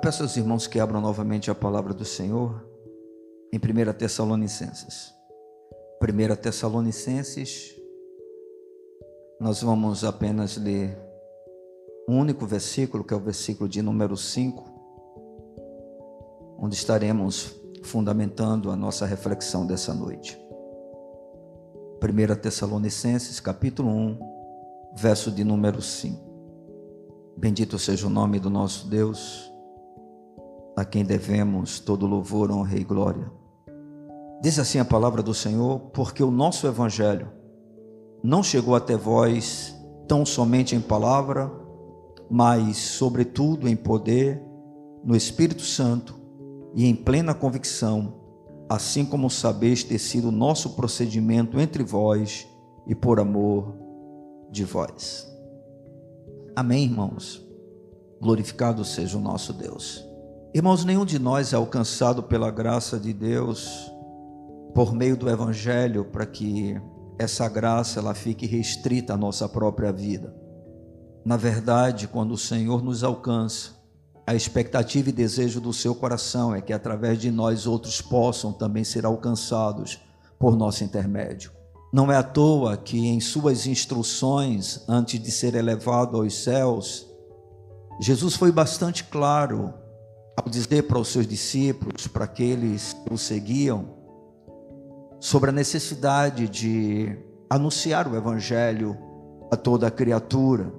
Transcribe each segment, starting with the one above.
peço aos irmãos que abram novamente a palavra do Senhor em 1 Tessalonicenses. 1 Tessalonicenses, nós vamos apenas ler um único versículo, que é o versículo de número 5, onde estaremos fundamentando a nossa reflexão dessa noite. 1 Tessalonicenses, capítulo 1, verso de número 5. Bendito seja o nome do nosso Deus, a quem devemos todo louvor, honra e glória. Diz assim a palavra do Senhor, porque o nosso evangelho não chegou até vós tão somente em palavra, mas, sobretudo, em poder, no Espírito Santo e em plena convicção, assim como sabeis ter sido o nosso procedimento entre vós e por amor de vós. Amém, irmãos? Glorificado seja o nosso Deus. Irmãos, nenhum de nós é alcançado pela graça de Deus por meio do Evangelho para que essa graça ela fique restrita à nossa própria vida. Na verdade, quando o Senhor nos alcança, a expectativa e desejo do seu coração é que através de nós outros possam também ser alcançados por nosso intermédio. Não é à toa que em suas instruções, antes de ser elevado aos céus, Jesus foi bastante claro ao dizer para os seus discípulos, para aqueles que o seguiam, sobre a necessidade de anunciar o Evangelho a toda a criatura.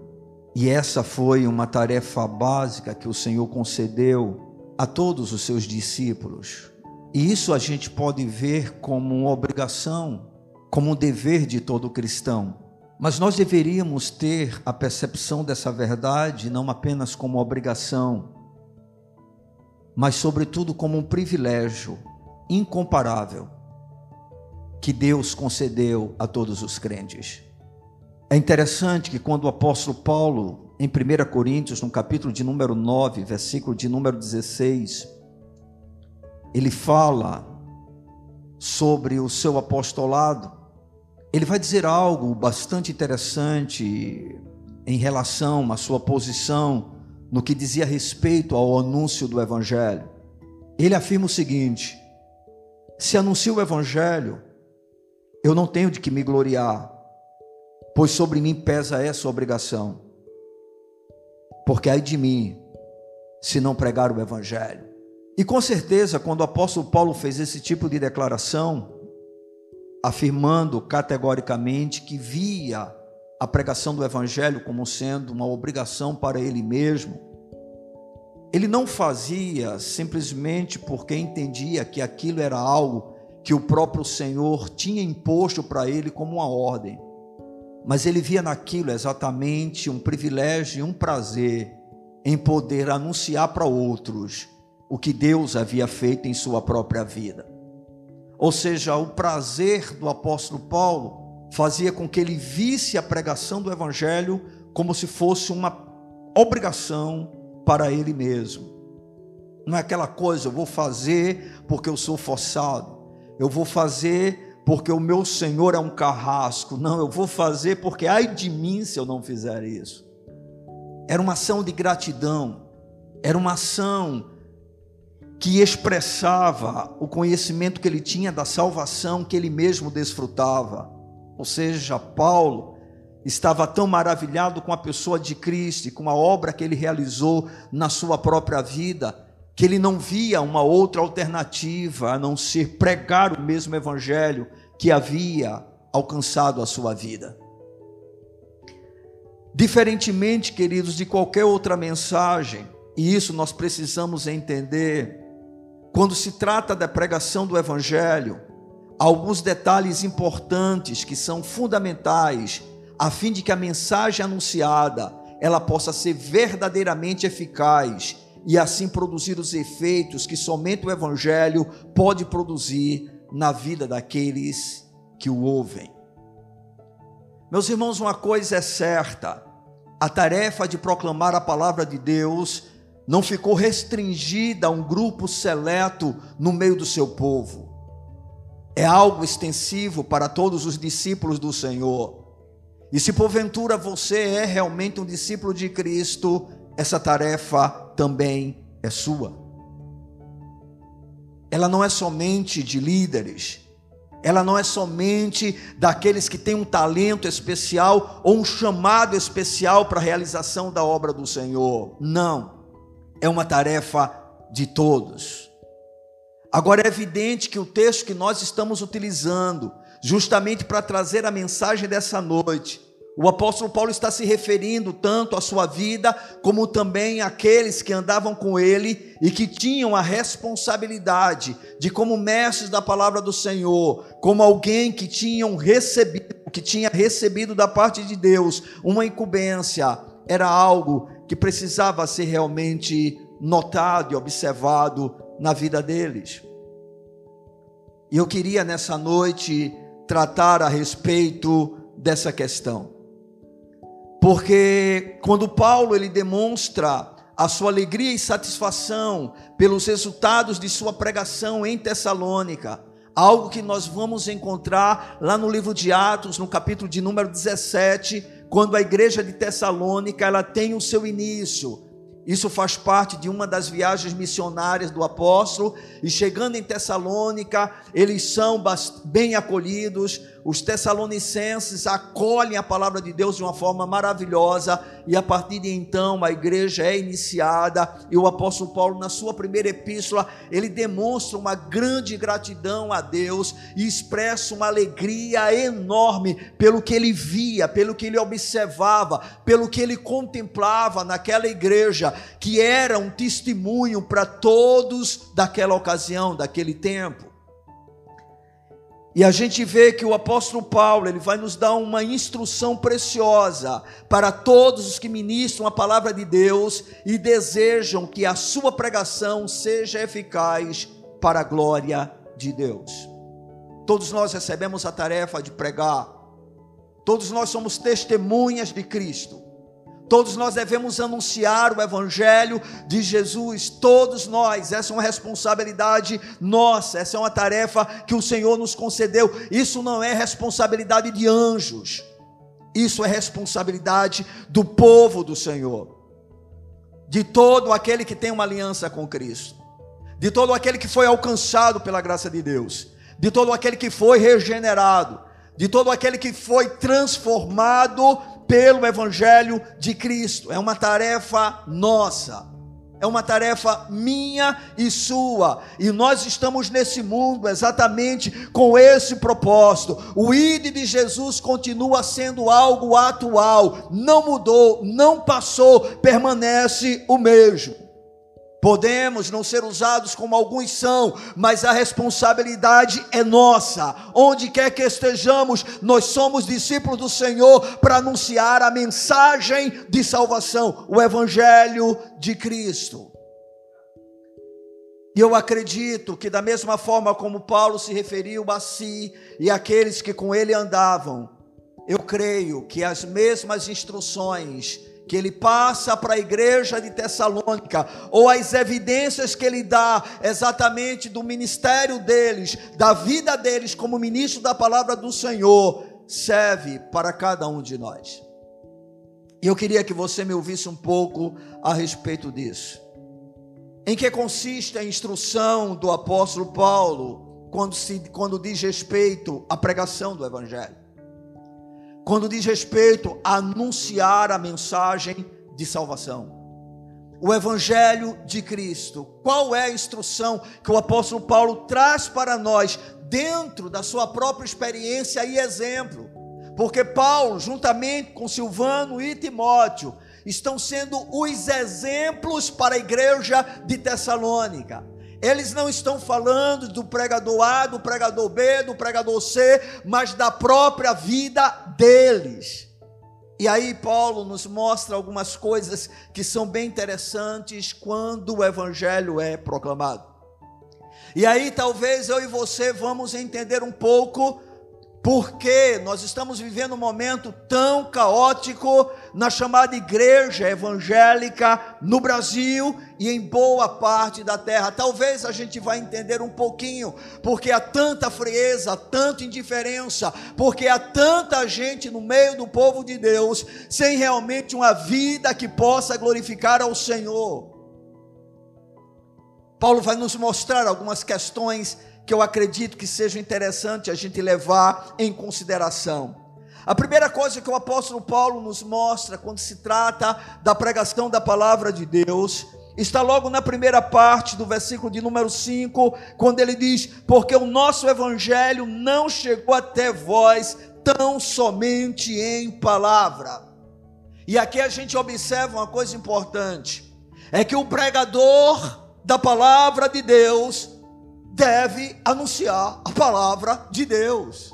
E essa foi uma tarefa básica que o Senhor concedeu a todos os seus discípulos. E isso a gente pode ver como uma obrigação, como um dever de todo cristão. Mas nós deveríamos ter a percepção dessa verdade não apenas como obrigação, mas sobretudo como um privilégio incomparável que Deus concedeu a todos os crentes. É interessante que quando o apóstolo Paulo, em 1 Coríntios, no capítulo de número 9, versículo de número 16, ele fala sobre o seu apostolado, ele vai dizer algo bastante interessante em relação à sua posição no que dizia respeito ao anúncio do Evangelho. Ele afirma o seguinte: se anuncia o Evangelho, eu não tenho de que me gloriar, pois sobre mim pesa essa obrigação. Porque ai de mim, se não pregar o Evangelho. E com certeza, quando o apóstolo Paulo fez esse tipo de declaração, afirmando categoricamente que via a pregação do Evangelho como sendo uma obrigação para ele mesmo, ele não fazia simplesmente porque entendia que aquilo era algo que o próprio Senhor tinha imposto para ele como uma ordem. Mas ele via naquilo exatamente um privilégio e um prazer em poder anunciar para outros o que Deus havia feito em sua própria vida. Ou seja, o prazer do apóstolo Paulo fazia com que ele visse a pregação do evangelho como se fosse uma obrigação para ele mesmo. Não é aquela coisa, eu vou fazer porque eu sou forçado eu vou fazer porque o meu Senhor é um carrasco. Não, eu vou fazer porque ai de mim se eu não fizer isso. Era uma ação de gratidão, era uma ação que expressava o conhecimento que ele tinha da salvação que ele mesmo desfrutava. Ou seja, Paulo estava tão maravilhado com a pessoa de Cristo e com a obra que ele realizou na sua própria vida, que ele não via uma outra alternativa a não ser pregar o mesmo evangelho que havia alcançado a sua vida. Diferentemente, queridos, de qualquer outra mensagem, e isso nós precisamos entender, quando se trata da pregação do evangelho, alguns detalhes importantes que são fundamentais a fim de que a mensagem anunciada ela possa ser verdadeiramente eficaz e assim produzir os efeitos que somente o Evangelho pode produzir na vida daqueles que o ouvem. Meus irmãos, uma coisa é certa: a tarefa de proclamar a palavra de Deus não ficou restringida a um grupo seleto no meio do seu povo. É algo extensivo para todos os discípulos do Senhor. E se porventura você é realmente um discípulo de Cristo, essa tarefa também é sua. Ela não é somente de líderes, ela não é somente daqueles que têm um talento especial ou um chamado especial para a realização da obra do Senhor. Não. É uma tarefa de todos. Agora é evidente que o texto que nós estamos utilizando, justamente para trazer a mensagem dessa noite, o apóstolo Paulo está se referindo tanto à sua vida, como também àqueles que andavam com ele e que tinham a responsabilidade de, como mestres da palavra do Senhor, como alguém que tinham recebido, que tinha recebido da parte de Deus uma incumbência, era algo que precisava ser realmente notado e observado na vida deles. E eu queria nessa noite tratar a respeito dessa questão. Porque quando Paulo ele demonstra a sua alegria e satisfação pelos resultados de sua pregação em Tessalônica, algo que nós vamos encontrar lá no livro de Atos, no capítulo de número 17, quando a igreja de Tessalônica ela tem o seu início isso faz parte de uma das viagens missionárias do apóstolo, e chegando em Tessalônica, eles são bem acolhidos, os tessalonicenses acolhem a palavra de Deus de uma forma maravilhosa, e a partir de então a igreja é iniciada, e o apóstolo Paulo, na sua primeira epístola, ele demonstra uma grande gratidão a Deus e expressa uma alegria enorme pelo que ele via, pelo que ele observava, pelo que ele contemplava naquela igreja, que era um testemunho para todos daquela ocasião, daquele tempo. E a gente vê que o apóstolo Paulo, ele vai nos dar uma instrução preciosa para todos os que ministram a palavra de Deus e desejam que a sua pregação seja eficaz para a glória de Deus. Todos nós recebemos a tarefa de pregar. Todos nós somos testemunhas de Cristo. Todos nós devemos anunciar o Evangelho de Jesus, todos nós, essa é uma responsabilidade nossa, essa é uma tarefa que o Senhor nos concedeu. Isso não é responsabilidade de anjos, isso é responsabilidade do povo do Senhor, de todo aquele que tem uma aliança com Cristo, de todo aquele que foi alcançado pela graça de Deus, de todo aquele que foi regenerado, de todo aquele que foi transformado pelo Evangelho de Cristo. É uma tarefa nossa, é uma tarefa minha e sua. E nós estamos nesse mundo exatamente com esse propósito. O ID de Jesus continua sendo algo atual, não mudou, não passou, permanece o mesmo. Podemos não ser usados como alguns são, mas a responsabilidade é nossa. Onde quer que estejamos, nós somos discípulos do Senhor para anunciar a mensagem de salvação, o Evangelho de Cristo. E eu acredito que, da mesma forma como Paulo se referiu a si e aqueles que com ele andavam, eu creio que as mesmas instruções que ele passa para a igreja de Tessalônica, ou as evidências que ele dá exatamente do ministério deles, da vida deles como ministro da palavra do Senhor, serve para cada um de nós. E eu queria que você me ouvisse um pouco a respeito disso. Em que consiste a instrução do apóstolo Paulo quando, se, quando diz respeito à pregação do Evangelho? Quando diz respeito a anunciar a mensagem de salvação. O Evangelho de Cristo. Qual é a instrução que o apóstolo Paulo traz para nós dentro da sua própria experiência e exemplo? Porque Paulo, juntamente com Silvano e Timóteo, estão sendo os exemplos para a igreja de Tessalônica. Eles não estão falando do pregador A, do pregador B, do pregador C, mas da própria vida deles. E aí Paulo nos mostra algumas coisas que são bem interessantes quando o evangelho é proclamado. E aí talvez eu e você vamos entender um pouco porque nós estamos vivendo um momento tão caótico na chamada igreja evangélica no Brasil e em boa parte da terra. Talvez a gente vai entender um pouquinho, porque há tanta frieza, tanta indiferença, porque há tanta gente no meio do povo de Deus sem realmente uma vida que possa glorificar ao Senhor. Paulo vai nos mostrar algumas questões que eu acredito que seja interessante a gente levar em consideração. A primeira coisa que o apóstolo Paulo nos mostra quando se trata da pregação da palavra de Deus está logo na primeira parte do versículo de número 5, quando ele diz: Porque o nosso evangelho não chegou até vós tão somente em palavra. E aqui a gente observa uma coisa importante: é que o pregador da palavra de Deus deve anunciar a palavra de Deus.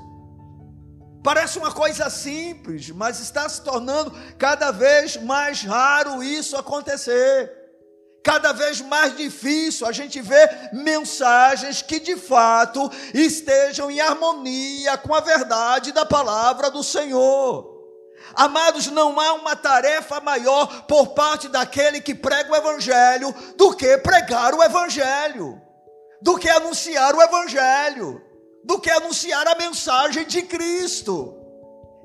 Parece uma coisa simples, mas está se tornando cada vez mais raro isso acontecer. Cada vez mais difícil a gente ver mensagens que de fato estejam em harmonia com a verdade da palavra do Senhor. Amados, não há uma tarefa maior por parte daquele que prega o Evangelho do que pregar o Evangelho, do que anunciar o Evangelho, do que anunciar a mensagem de Cristo.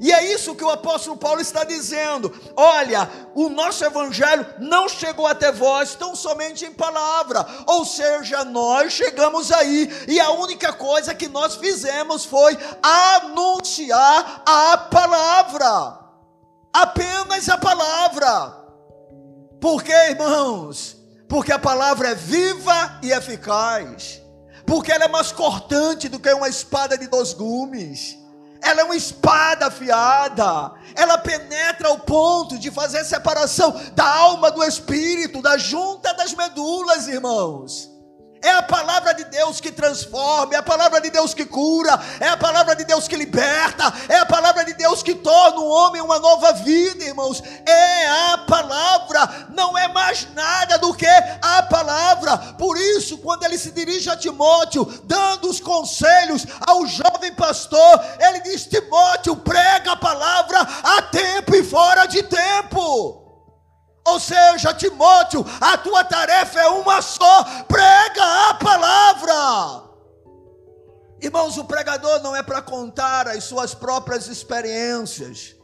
E é isso que o apóstolo Paulo está dizendo. Olha, o nosso evangelho não chegou até vós tão somente em palavra, ou seja, nós chegamos aí e a única coisa que nós fizemos foi anunciar a palavra. Apenas a palavra. Por quê, irmãos? Porque a palavra é viva e eficaz. Porque ela é mais cortante do que uma espada de dois gumes ela é uma espada afiada, ela penetra ao ponto de fazer separação da alma do espírito, da junta das medulas, irmãos. É a palavra de Deus que transforma, é a palavra de Deus que cura, é a palavra de Deus que liberta, é a palavra de Deus que torna o homem uma nova vida, irmãos. É a palavra, não é mais nada do que a palavra. Por isso, quando ele se dirige a Timóteo, dando os conselhos ao jovem pastor, ele diz: Timóteo, prega a palavra a tempo e fora de tempo. Ou seja, Timóteo, a tua tarefa é uma só: prega a palavra. Irmãos, o pregador não é para contar as suas próprias experiências.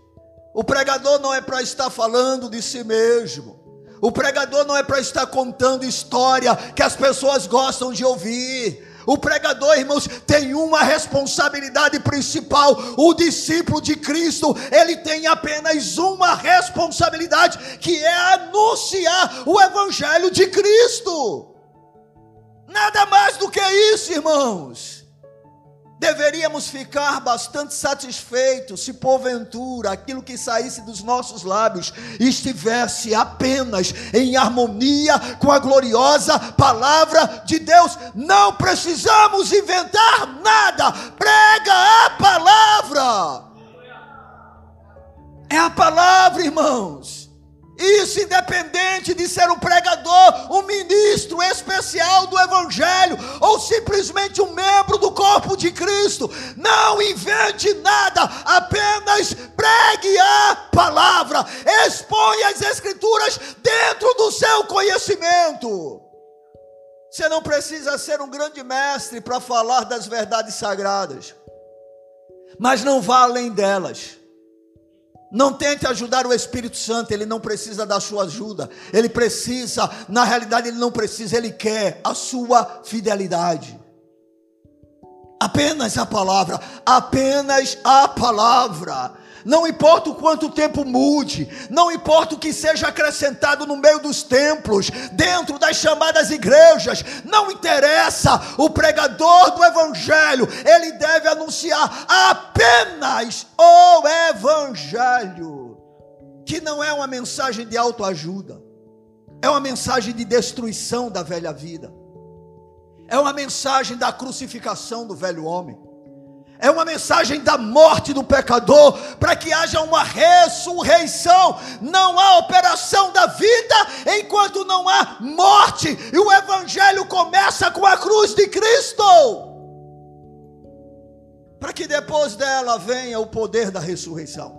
O pregador não é para estar falando de si mesmo. O pregador não é para estar contando história que as pessoas gostam de ouvir. O pregador, irmãos, tem uma responsabilidade principal. O discípulo de Cristo, ele tem apenas uma responsabilidade, que é anunciar o evangelho de Cristo. Nada mais do que isso, irmãos. Deveríamos ficar bastante satisfeitos se porventura aquilo que saísse dos nossos lábios estivesse apenas em harmonia com a gloriosa palavra de Deus. Não precisamos inventar nada, prega a palavra. É a palavra, irmãos. Isso independente de ser um pregador, um ministro especial do Evangelho, ou simplesmente um membro do corpo de Cristo. Não invente nada, apenas pregue a palavra, exponha as Escrituras dentro do seu conhecimento. Você não precisa ser um grande mestre para falar das verdades sagradas, mas não vá além delas. Não tente ajudar o Espírito Santo, ele não precisa da sua ajuda. Ele precisa, na realidade, ele não precisa, ele quer a sua fidelidade. Apenas a palavra, apenas a palavra. Não importa o quanto tempo mude, não importa o que seja acrescentado no meio dos templos, dentro das chamadas igrejas, não interessa. O pregador do evangelho, ele deve anunciar apenas o evangelho, que não é uma mensagem de autoajuda, é uma mensagem de destruição da velha vida. É uma mensagem da crucificação do velho homem é uma mensagem da morte do pecador, para que haja uma ressurreição. Não há operação da vida enquanto não há morte, e o Evangelho começa com a cruz de Cristo, para que depois dela venha o poder da ressurreição.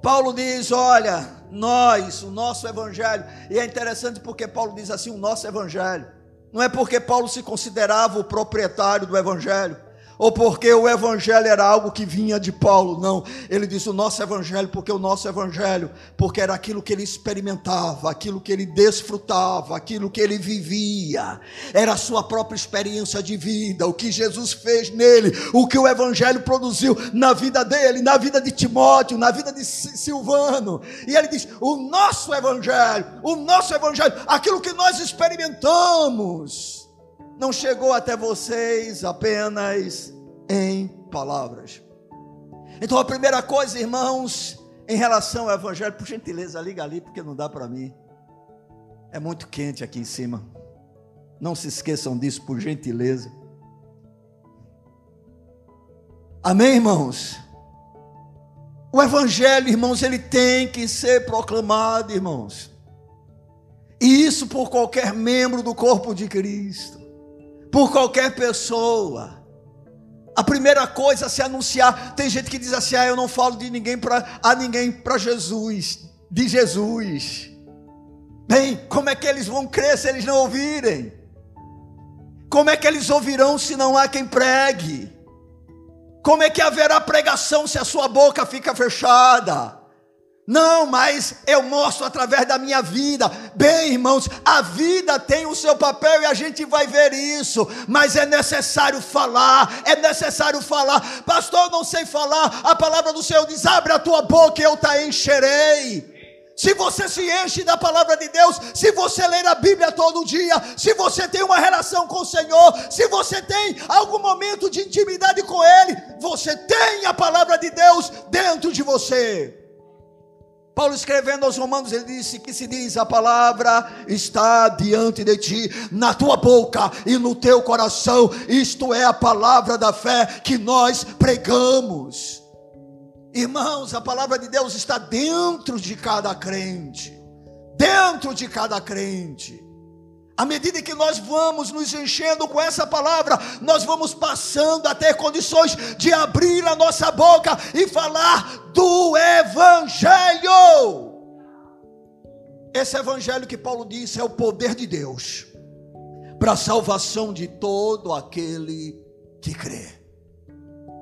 Paulo diz: Olha, nós, o nosso Evangelho, e é interessante porque Paulo diz assim: o nosso Evangelho. Não é porque Paulo se considerava o proprietário do Evangelho, ou porque o evangelho era algo que vinha de Paulo, não. Ele diz o nosso evangelho, porque o nosso evangelho, porque era aquilo que ele experimentava, aquilo que ele desfrutava, aquilo que ele vivia, era a sua própria experiência de vida, o que Jesus fez nele, o que o evangelho produziu na vida dele, na vida de Timóteo, na vida de Silvano. E ele diz: o nosso evangelho, o nosso evangelho, aquilo que nós experimentamos não chegou até vocês apenas em palavras. Então a primeira coisa, irmãos, em relação ao evangelho, por gentileza, liga ali porque não dá para mim. É muito quente aqui em cima. Não se esqueçam disso, por gentileza. Amém, irmãos? O evangelho, irmãos, ele tem que ser proclamado, irmãos. E isso por qualquer membro do corpo de Cristo por qualquer pessoa. A primeira coisa a se anunciar, tem gente que diz assim: "Ah, eu não falo de ninguém para a ninguém para Jesus, de Jesus". Bem, como é que eles vão crer se eles não ouvirem? Como é que eles ouvirão se não há quem pregue? Como é que haverá pregação se a sua boca fica fechada? Não, mas eu mostro através da minha vida. Bem, irmãos, a vida tem o seu papel e a gente vai ver isso, mas é necessário falar, é necessário falar. Pastor, eu não sei falar. A palavra do Senhor diz: abre a tua boca e eu te encherei. Se você se enche da palavra de Deus, se você ler a Bíblia todo dia, se você tem uma relação com o Senhor, se você tem algum momento de intimidade com Ele, você tem a palavra de Deus dentro de você. Paulo escrevendo aos Romanos, ele disse que se diz: a palavra está diante de ti, na tua boca e no teu coração. Isto é a palavra da fé que nós pregamos. Irmãos, a palavra de Deus está dentro de cada crente. Dentro de cada crente. À medida que nós vamos nos enchendo com essa palavra, nós vamos passando a ter condições de abrir a nossa boca e falar do Evangelho. Esse Evangelho que Paulo disse é o poder de Deus para a salvação de todo aquele que crê.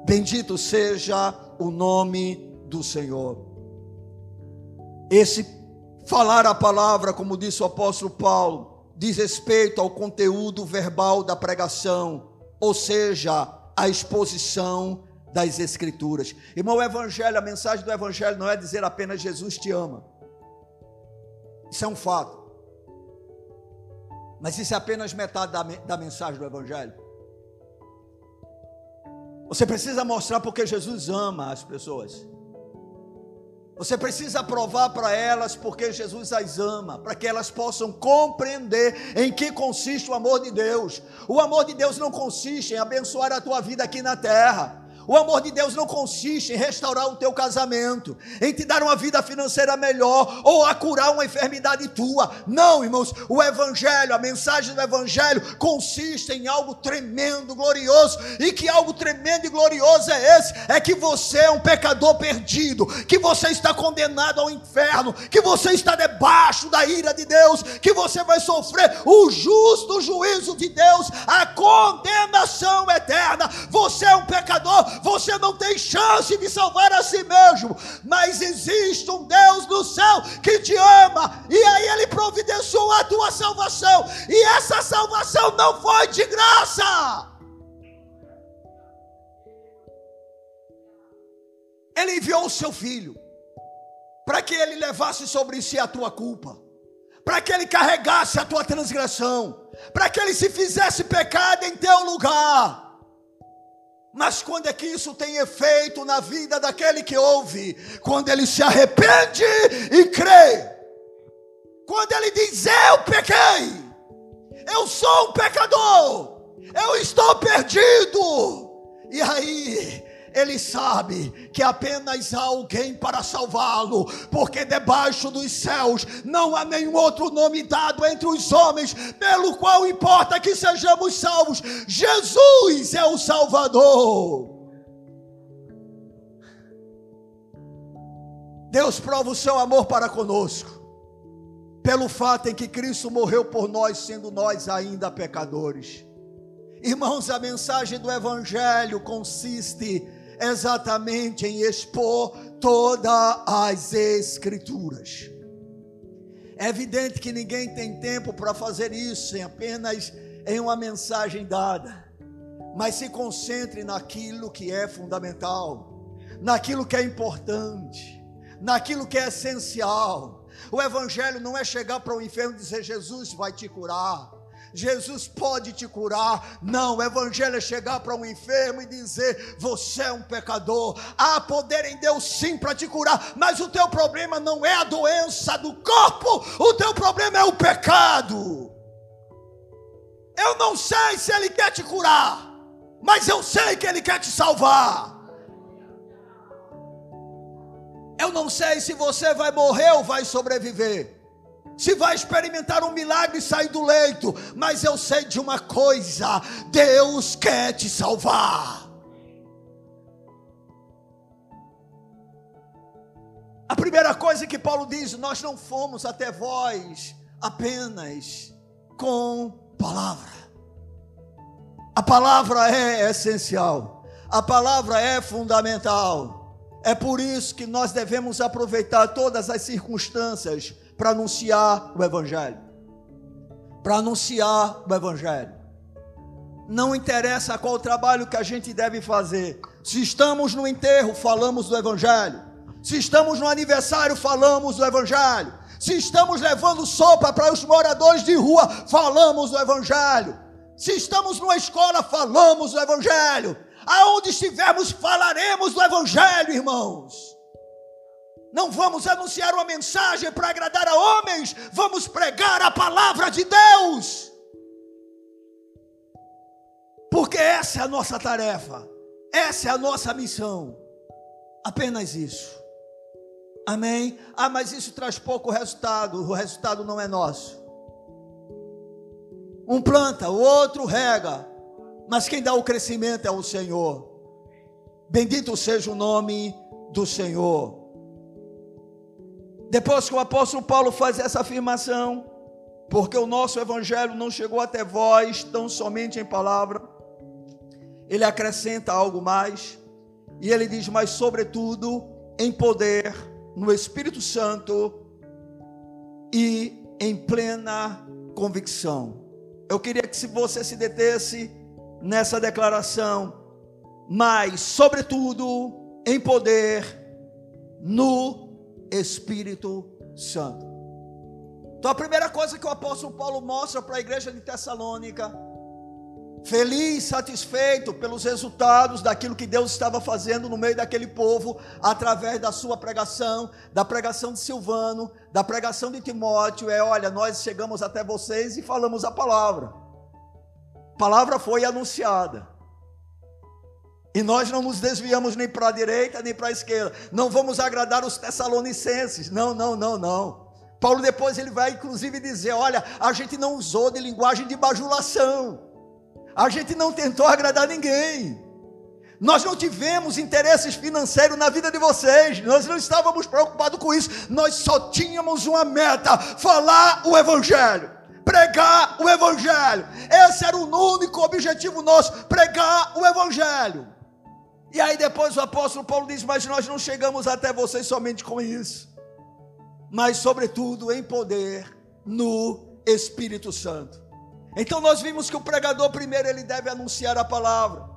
Bendito seja o nome do Senhor. Esse falar a palavra, como disse o apóstolo Paulo, diz respeito ao conteúdo verbal da pregação, ou seja, a exposição das Escrituras. Irmão, o Evangelho, a mensagem do Evangelho não é dizer apenas Jesus te ama. Isso é um fato. Mas isso é apenas metade da, da mensagem do Evangelho. Você precisa mostrar porque Jesus ama as pessoas. Você precisa provar para elas porque Jesus as ama, para que elas possam compreender em que consiste o amor de Deus. O amor de Deus não consiste em abençoar a tua vida aqui na terra. O amor de Deus não consiste em restaurar o teu casamento, em te dar uma vida financeira melhor ou a curar uma enfermidade tua. Não, irmãos, o evangelho, a mensagem do evangelho consiste em algo tremendo, glorioso, e que algo tremendo e glorioso é esse? É que você é um pecador perdido, que você está condenado ao inferno, que você está debaixo da ira de Deus, que você vai sofrer o justo juízo de Deus, a condenação eterna. Você é um pecador você não tem chance de salvar a si mesmo, mas existe um Deus no céu que te ama, e aí Ele providenciou a tua salvação, e essa salvação não foi de graça. Ele enviou o seu filho para que ele levasse sobre si a tua culpa, para que ele carregasse a tua transgressão, para que ele se fizesse pecado em teu lugar. Mas quando é que isso tem efeito na vida daquele que ouve? Quando ele se arrepende e crê. Quando ele diz: Eu pequei, eu sou um pecador, eu estou perdido. E aí ele sabe que apenas há alguém para salvá-lo, porque debaixo dos céus não há nenhum outro nome dado entre os homens, pelo qual importa que sejamos salvos. Jesus é o Salvador. Deus prova o seu amor para conosco, pelo fato em que Cristo morreu por nós, sendo nós ainda pecadores. Irmãos, a mensagem do Evangelho consiste exatamente em expor todas as Escrituras. É evidente que ninguém tem tempo para fazer isso em apenas em uma mensagem dada, mas se concentre naquilo que é fundamental, naquilo que é importante, naquilo que é essencial. O Evangelho não é chegar para o inferno e dizer Jesus vai te curar. Jesus pode te curar. Não, o Evangelho é chegar para um enfermo e dizer: Você é um pecador. Há poder em Deus sim para te curar, mas o teu problema não é a doença do corpo, o teu problema é o pecado. Eu não sei se Ele quer te curar, mas eu sei que Ele quer te salvar. Eu não sei se você vai morrer ou vai sobreviver se vai experimentar um milagre e sair do leito, mas eu sei de uma coisa: Deus quer te salvar. A primeira coisa que Paulo diz: nós não fomos até vós apenas com palavra. A palavra é essencial, a palavra é fundamental. É por isso que nós devemos aproveitar todas as circunstâncias para anunciar o Evangelho. Para anunciar o Evangelho. Não interessa qual trabalho que a gente deve fazer. Se estamos no enterro, falamos do Evangelho. Se estamos no aniversário, falamos do Evangelho. Se estamos levando sopa para os moradores de rua, falamos do Evangelho. Se estamos numa escola, falamos do Evangelho. Aonde estivermos, falaremos do Evangelho, irmãos. Não vamos anunciar uma mensagem para agradar a homens, vamos pregar a palavra de Deus. Porque essa é a nossa tarefa, essa é a nossa missão. Apenas isso. Amém? Ah, mas isso traz pouco resultado, o resultado não é nosso. Um planta, o outro rega, mas quem dá o crescimento é o Senhor. Bendito seja o nome do Senhor. Depois que o apóstolo Paulo faz essa afirmação, porque o nosso evangelho não chegou até vós tão somente em palavra, ele acrescenta algo mais, e ele diz: Mas, sobretudo, em poder, no Espírito Santo e em plena convicção. Eu queria que se você se detesse nessa declaração, mas, sobretudo, em poder, no Espírito Santo. Então a primeira coisa que o apóstolo Paulo mostra para a igreja de Tessalônica, feliz, satisfeito pelos resultados daquilo que Deus estava fazendo no meio daquele povo, através da sua pregação, da pregação de Silvano, da pregação de Timóteo, é: olha, nós chegamos até vocês e falamos a palavra. A palavra foi anunciada. E nós não nos desviamos nem para a direita nem para a esquerda. Não vamos agradar os tessalonicenses. Não, não, não, não. Paulo depois ele vai inclusive dizer: olha, a gente não usou de linguagem de bajulação. A gente não tentou agradar ninguém. Nós não tivemos interesses financeiros na vida de vocês. Nós não estávamos preocupados com isso. Nós só tínhamos uma meta: falar o evangelho pregar o Evangelho. Esse era o único objetivo nosso: pregar o Evangelho. E aí depois o apóstolo Paulo diz: Mas nós não chegamos até vocês somente com isso, mas sobretudo em poder no Espírito Santo. Então nós vimos que o pregador primeiro ele deve anunciar a palavra.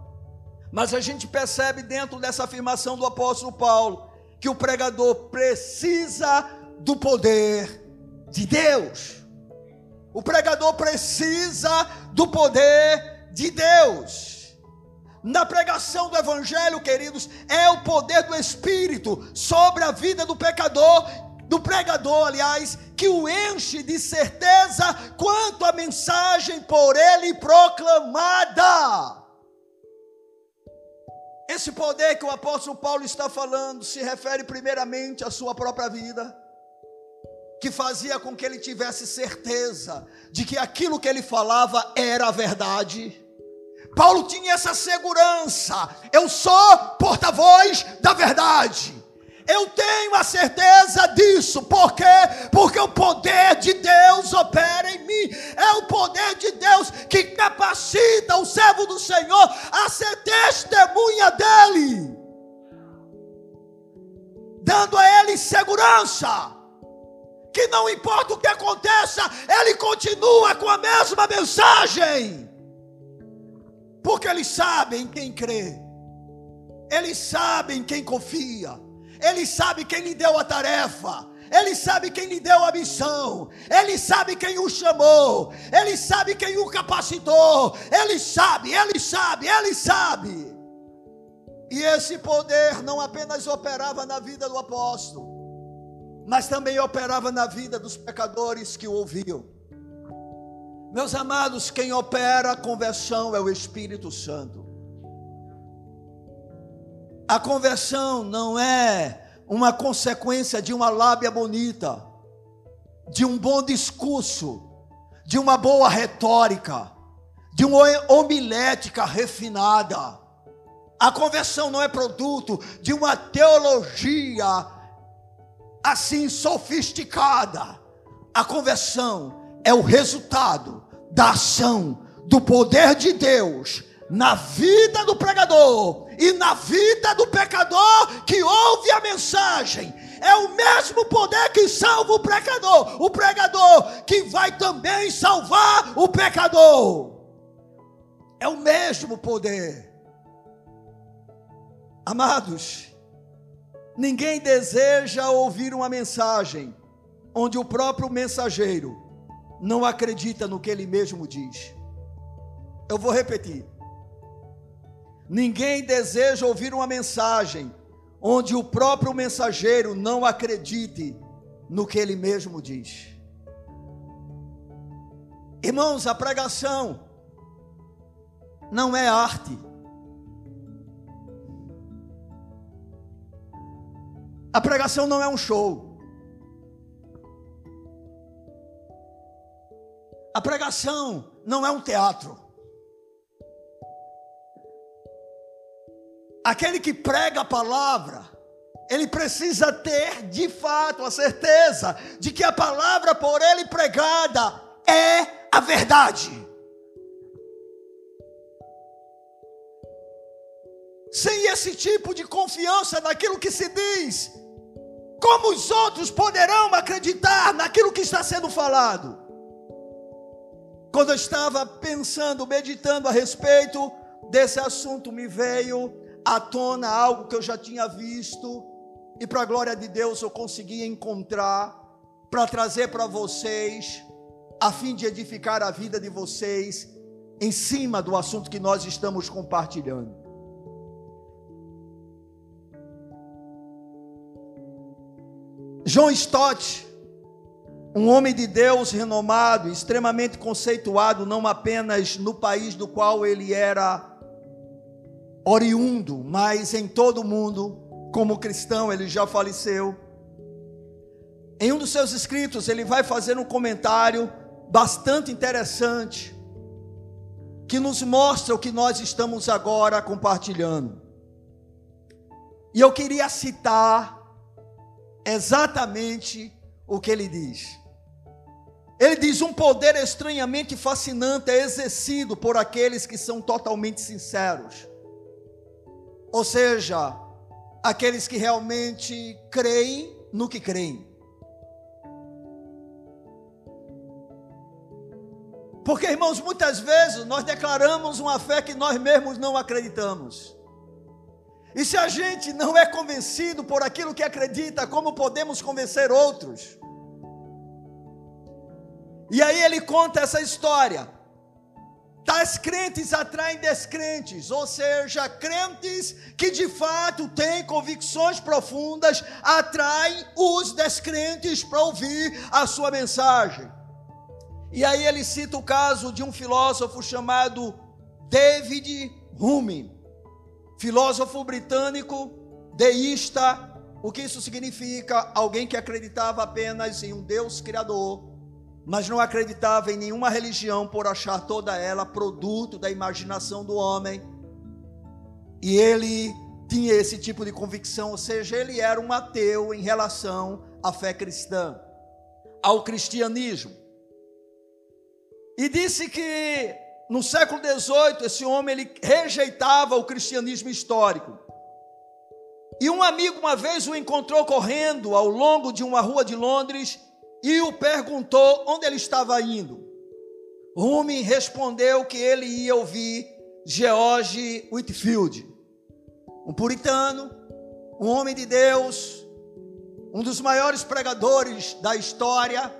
Mas a gente percebe dentro dessa afirmação do apóstolo Paulo que o pregador precisa do poder de Deus. O pregador precisa do poder de Deus na pregação do Evangelho, queridos, é o poder do Espírito sobre a vida do pecador, do pregador, aliás, que o enche de certeza quanto à mensagem por ele proclamada. Esse poder que o apóstolo Paulo está falando se refere primeiramente à sua própria vida, que fazia com que ele tivesse certeza de que aquilo que ele falava era a verdade Paulo tinha essa segurança: eu sou porta-voz da verdade. Eu tenho a certeza disso. Por quê? Porque o poder de Deus opera em mim. É o poder de Deus que capacita o servo do Senhor a ser testemunha dele, dando a ele segurança. Que não importa o que aconteça, ele continua com a mesma mensagem. Porque eles sabem quem crê, eles sabem quem confia. Ele sabe quem lhe deu a tarefa. Ele sabe quem lhe deu a missão. Ele sabe quem o chamou. Ele sabe quem o capacitou. Ele sabe, ele sabe, ele sabe. E esse poder não apenas operava na vida do apóstolo, mas também operava na vida dos pecadores que o ouviam. Meus amados, quem opera a conversão é o Espírito Santo. A conversão não é uma consequência de uma lábia bonita, de um bom discurso, de uma boa retórica, de uma homilética refinada. A conversão não é produto de uma teologia assim sofisticada. A conversão é o resultado da ação do poder de Deus na vida do pregador e na vida do pecador que ouve a mensagem. É o mesmo poder que salva o pecador, o pregador que vai também salvar o pecador. É o mesmo poder. Amados, ninguém deseja ouvir uma mensagem onde o próprio mensageiro não acredita no que ele mesmo diz. Eu vou repetir. Ninguém deseja ouvir uma mensagem onde o próprio mensageiro não acredite no que ele mesmo diz. Irmãos, a pregação não é arte. A pregação não é um show. A pregação não é um teatro. Aquele que prega a palavra, ele precisa ter de fato a certeza de que a palavra por ele pregada é a verdade. Sem esse tipo de confiança naquilo que se diz, como os outros poderão acreditar naquilo que está sendo falado? Quando eu estava pensando, meditando a respeito desse assunto, me veio à tona algo que eu já tinha visto, e para a glória de Deus eu consegui encontrar, para trazer para vocês, a fim de edificar a vida de vocês, em cima do assunto que nós estamos compartilhando. John Stott, um homem de Deus renomado, extremamente conceituado, não apenas no país do qual ele era oriundo, mas em todo o mundo, como cristão, ele já faleceu. Em um dos seus escritos, ele vai fazer um comentário bastante interessante, que nos mostra o que nós estamos agora compartilhando. E eu queria citar exatamente o que ele diz. Ele diz: um poder estranhamente fascinante é exercido por aqueles que são totalmente sinceros ou seja, aqueles que realmente creem no que creem. Porque, irmãos, muitas vezes nós declaramos uma fé que nós mesmos não acreditamos. E se a gente não é convencido por aquilo que acredita, como podemos convencer outros? E aí ele conta essa história. Tais crentes atraem descrentes, ou seja, crentes que de fato têm convicções profundas atraem os descrentes para ouvir a sua mensagem. E aí ele cita o caso de um filósofo chamado David Hume, filósofo britânico, deísta. O que isso significa? Alguém que acreditava apenas em um Deus criador mas não acreditava em nenhuma religião por achar toda ela produto da imaginação do homem. E ele tinha esse tipo de convicção, ou seja, ele era um ateu em relação à fé cristã, ao cristianismo. E disse que no século XVIII esse homem ele rejeitava o cristianismo histórico. E um amigo uma vez o encontrou correndo ao longo de uma rua de Londres e o perguntou onde ele estava indo. Rumi respondeu que ele ia ouvir George Whitfield, um puritano, um homem de Deus, um dos maiores pregadores da história,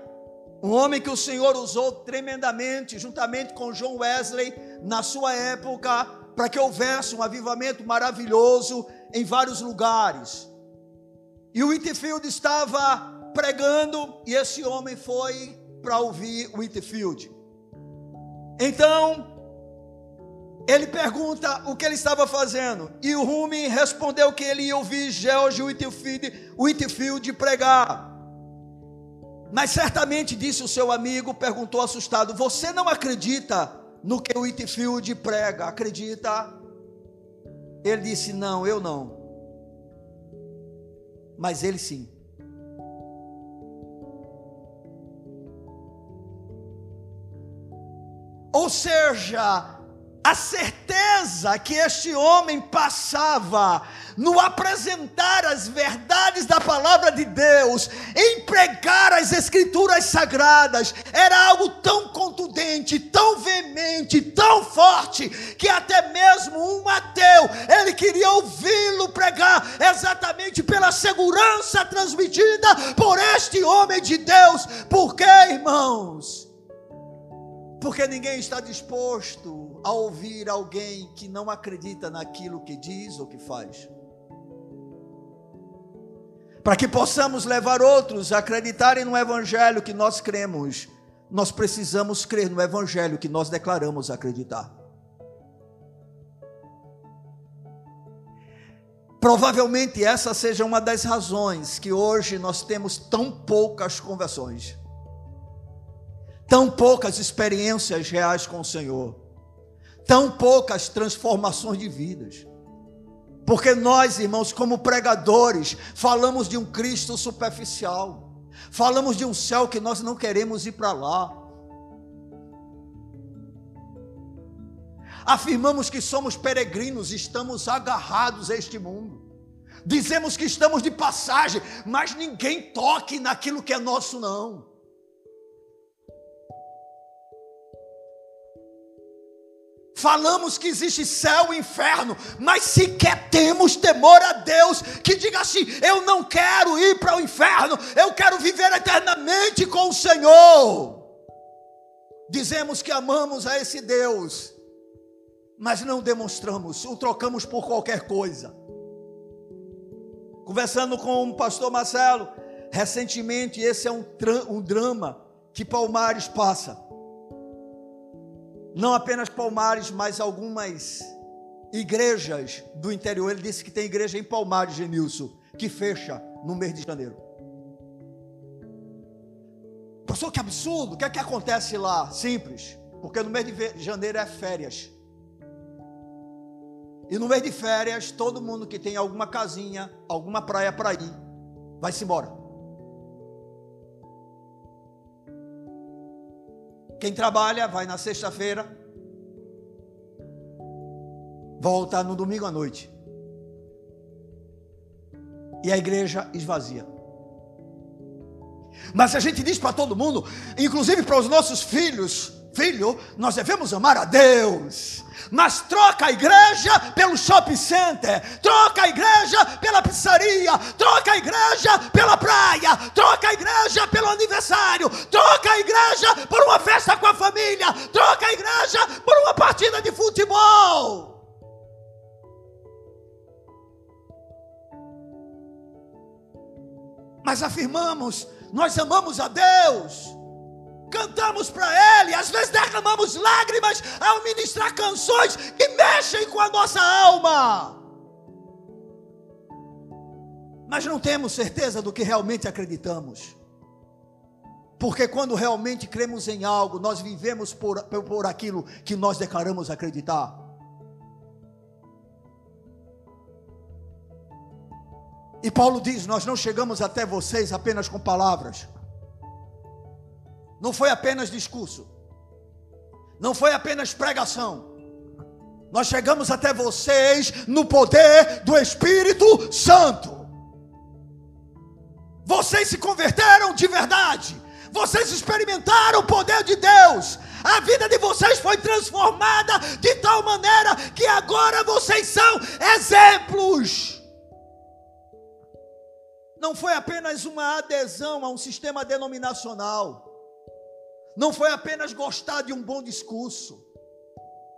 um homem que o Senhor usou tremendamente, juntamente com John Wesley, na sua época, para que houvesse um avivamento maravilhoso em vários lugares. E o Whitfield estava pregando e esse homem foi para ouvir Whitfield. Então, ele pergunta o que ele estava fazendo. E o Rumi respondeu que ele ia ouvir George Whitfield, Whitfield pregar. Mas certamente disse o seu amigo, perguntou assustado: Você não acredita no que o Whitfield prega? Acredita? Ele disse: Não, eu não. Mas ele sim. Ou seja, a certeza que este homem passava no apresentar as verdades da palavra de Deus, em pregar as escrituras sagradas, era algo tão contundente, tão veemente, tão forte, que até mesmo um ateu, ele queria ouvi-lo pregar, exatamente pela segurança transmitida por este homem de Deus, porque, irmãos, porque ninguém está disposto a ouvir alguém que não acredita naquilo que diz ou que faz. Para que possamos levar outros a acreditarem no evangelho que nós cremos, nós precisamos crer no evangelho que nós declaramos acreditar. Provavelmente essa seja uma das razões que hoje nós temos tão poucas conversões tão poucas experiências reais com o Senhor, tão poucas transformações de vidas. Porque nós, irmãos, como pregadores, falamos de um Cristo superficial, falamos de um céu que nós não queremos ir para lá. Afirmamos que somos peregrinos, estamos agarrados a este mundo. Dizemos que estamos de passagem, mas ninguém toque naquilo que é nosso, não. Falamos que existe céu e inferno, mas sequer temos temor a Deus que diga assim: eu não quero ir para o inferno, eu quero viver eternamente com o Senhor. Dizemos que amamos a esse Deus, mas não demonstramos, o trocamos por qualquer coisa. Conversando com o pastor Marcelo, recentemente, esse é um, um drama que Palmares passa não apenas Palmares, mas algumas igrejas do interior. Ele disse que tem igreja em Palmares, Genilson, que fecha no mês de janeiro. Pastor, que absurdo! O que é que acontece lá? Simples, porque no mês de janeiro é férias. E no mês de férias, todo mundo que tem alguma casinha, alguma praia para ir, vai-se embora. Quem trabalha vai na sexta-feira, volta no domingo à noite. E a igreja esvazia. Mas a gente diz para todo mundo, inclusive para os nossos filhos, filho, nós devemos amar a Deus. Mas troca a igreja pelo shopping center, troca a igreja pela pizzaria, troca a igreja pela praia, troca a igreja pelo aniversário, troca a igreja por uma festa com a família, troca a igreja por uma partida de futebol. Mas afirmamos, nós amamos a Deus cantamos para Ele, às vezes derramamos lágrimas ao ministrar canções que mexem com a nossa alma. Mas não temos certeza do que realmente acreditamos. Porque quando realmente cremos em algo, nós vivemos por, por aquilo que nós declaramos acreditar. E Paulo diz: Nós não chegamos até vocês apenas com palavras, não foi apenas discurso, não foi apenas pregação, nós chegamos até vocês no poder do Espírito Santo. Vocês se converteram de verdade, vocês experimentaram o poder de Deus, a vida de vocês foi transformada de tal maneira que agora vocês são exemplos. Não foi apenas uma adesão a um sistema denominacional, não foi apenas gostar de um bom discurso,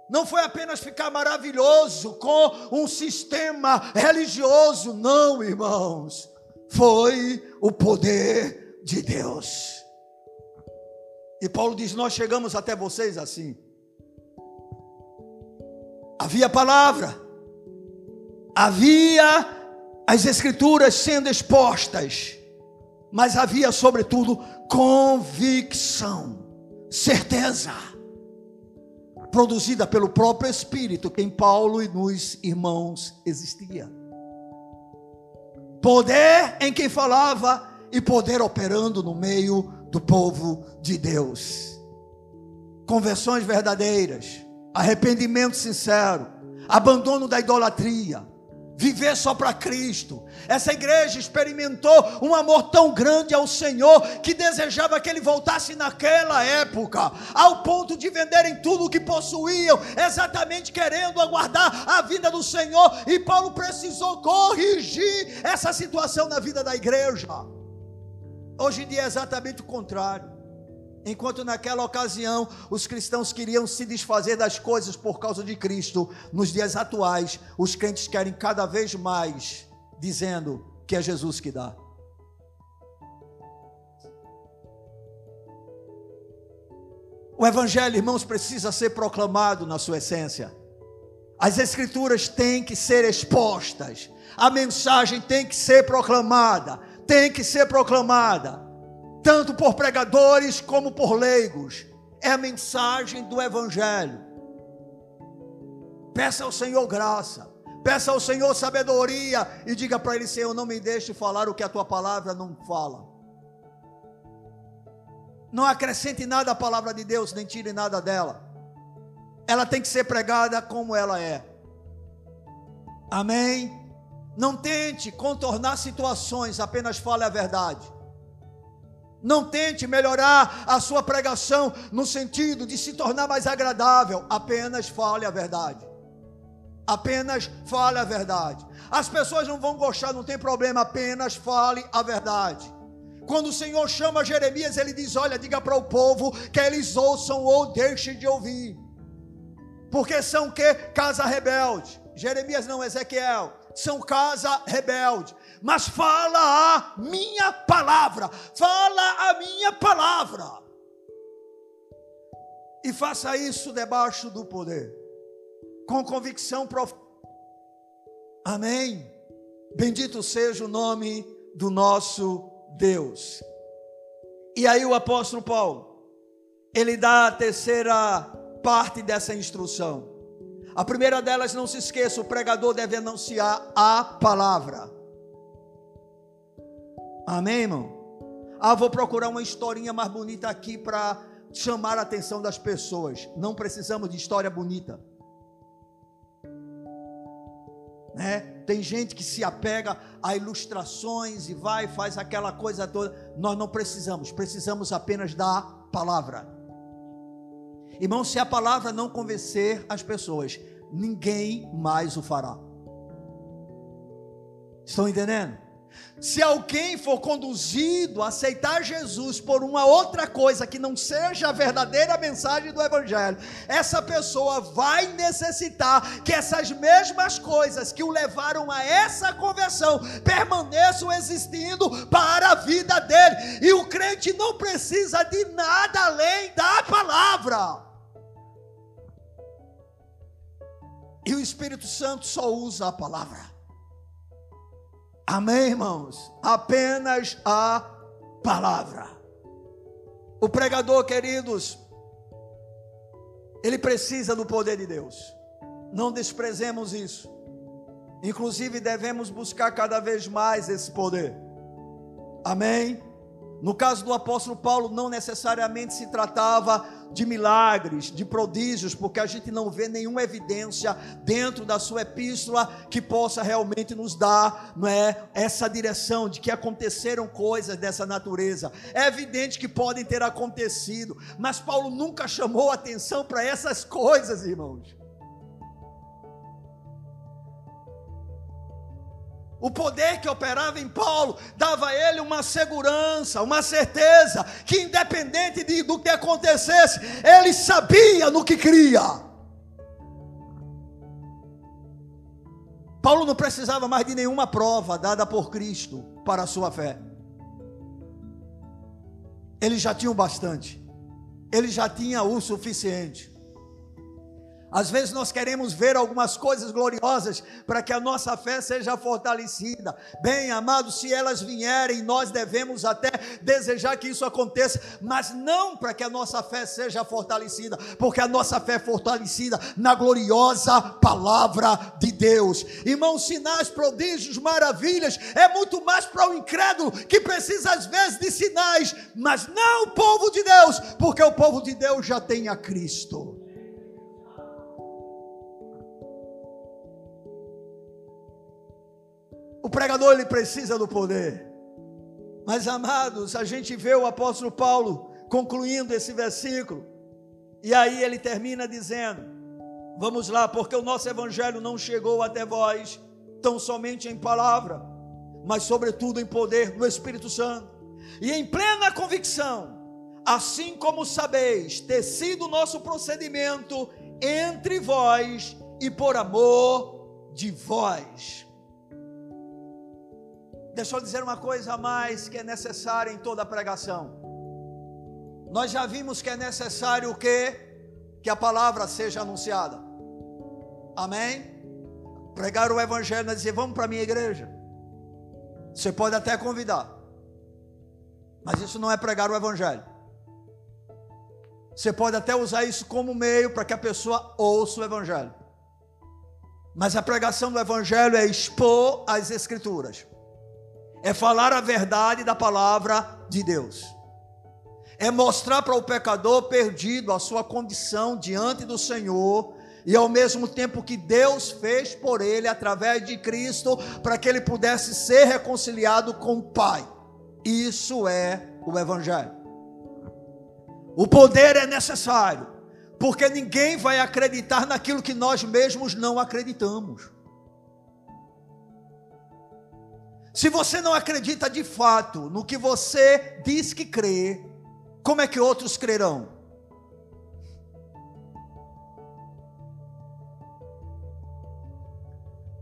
não foi apenas ficar maravilhoso com um sistema religioso, não, irmãos, foi o poder de Deus. E Paulo diz: Nós chegamos até vocês assim. Havia palavra, havia as Escrituras sendo expostas, mas havia, sobretudo, convicção, certeza, produzida pelo próprio Espírito que em Paulo e nos irmãos existia. Poder em quem falava e poder operando no meio do povo de Deus. Conversões verdadeiras, arrependimento sincero, abandono da idolatria, viver só para Cristo. Essa igreja experimentou um amor tão grande ao Senhor que desejava que ele voltasse naquela época, ao ponto de venderem tudo o que possuíam, exatamente querendo aguardar a vida do Senhor. E Paulo precisou corrigir essa situação na vida da igreja. Hoje em dia é exatamente o contrário. Enquanto naquela ocasião os cristãos queriam se desfazer das coisas por causa de Cristo, nos dias atuais os crentes querem cada vez mais, dizendo que é Jesus que dá. O Evangelho, irmãos, precisa ser proclamado na sua essência. As Escrituras têm que ser expostas, a mensagem tem que ser proclamada, tem que ser proclamada tanto por pregadores como por leigos. É a mensagem do Evangelho. Peça ao Senhor graça, peça ao Senhor sabedoria e diga para Ele: Senhor, não me deixe falar o que a tua palavra não fala. Não acrescente nada à palavra de Deus, nem tire nada dela. Ela tem que ser pregada como ela é. Amém? Não tente contornar situações, apenas fale a verdade. Não tente melhorar a sua pregação no sentido de se tornar mais agradável. Apenas fale a verdade. Apenas fale a verdade. As pessoas não vão gostar, não tem problema. Apenas fale a verdade. Quando o Senhor chama Jeremias, ele diz: Olha, diga para o povo que eles ouçam ou deixem de ouvir. Porque são que? Casa rebelde. Jeremias não, Ezequiel. São casa rebelde mas fala a minha palavra, fala a minha palavra. E faça isso debaixo do poder, com convicção profunda. Amém. Bendito seja o nome do nosso Deus. E aí o apóstolo Paulo, ele dá a terceira parte dessa instrução. A primeira delas, não se esqueça, o pregador deve anunciar a palavra. Amém, irmão? Ah, vou procurar uma historinha mais bonita aqui para chamar a atenção das pessoas. Não precisamos de história bonita. Né? Tem gente que se apega a ilustrações e vai faz aquela coisa toda. Nós não precisamos, precisamos apenas da palavra. Irmão, se a palavra não convencer as pessoas, ninguém mais o fará. Estão entendendo? Se alguém for conduzido a aceitar Jesus por uma outra coisa que não seja a verdadeira mensagem do Evangelho, essa pessoa vai necessitar que essas mesmas coisas que o levaram a essa conversão permaneçam existindo para a vida dele. E o crente não precisa de nada além da palavra. E o Espírito Santo só usa a palavra. Amém, irmãos? Apenas a palavra. O pregador, queridos, ele precisa do poder de Deus. Não desprezemos isso. Inclusive, devemos buscar cada vez mais esse poder. Amém? No caso do apóstolo Paulo, não necessariamente se tratava de milagres, de prodígios, porque a gente não vê nenhuma evidência dentro da sua epístola que possa realmente nos dar é, essa direção de que aconteceram coisas dessa natureza. É evidente que podem ter acontecido, mas Paulo nunca chamou atenção para essas coisas, irmãos. O poder que operava em Paulo dava a ele uma segurança, uma certeza, que independente de, do que acontecesse, ele sabia no que cria. Paulo não precisava mais de nenhuma prova dada por Cristo para a sua fé. Ele já tinha o bastante, ele já tinha o suficiente. Às vezes nós queremos ver algumas coisas gloriosas para que a nossa fé seja fortalecida. Bem, amados, se elas vierem, nós devemos até desejar que isso aconteça, mas não para que a nossa fé seja fortalecida, porque a nossa fé é fortalecida na gloriosa palavra de Deus. Irmãos, sinais, prodígios, maravilhas, é muito mais para o incrédulo que precisa às vezes de sinais, mas não o povo de Deus, porque o povo de Deus já tem a Cristo. Pregador ele precisa do poder. Mas amados, a gente vê o apóstolo Paulo concluindo esse versículo. E aí ele termina dizendo: Vamos lá, porque o nosso evangelho não chegou até vós tão somente em palavra, mas sobretudo em poder do Espírito Santo. E em plena convicção, assim como sabeis ter sido o nosso procedimento entre vós e por amor de vós. Deixa eu dizer uma coisa a mais que é necessária em toda pregação. Nós já vimos que é necessário o quê? Que a palavra seja anunciada. Amém? Pregar o evangelho não é dizer, vamos para a minha igreja. Você pode até convidar. Mas isso não é pregar o evangelho. Você pode até usar isso como meio para que a pessoa ouça o evangelho. Mas a pregação do evangelho é expor as escrituras é falar a verdade da palavra de Deus, é mostrar para o pecador perdido a sua condição diante do Senhor e ao mesmo tempo que Deus fez por ele através de Cristo para que ele pudesse ser reconciliado com o Pai. Isso é o Evangelho. O poder é necessário, porque ninguém vai acreditar naquilo que nós mesmos não acreditamos. Se você não acredita de fato no que você diz que crê, como é que outros crerão?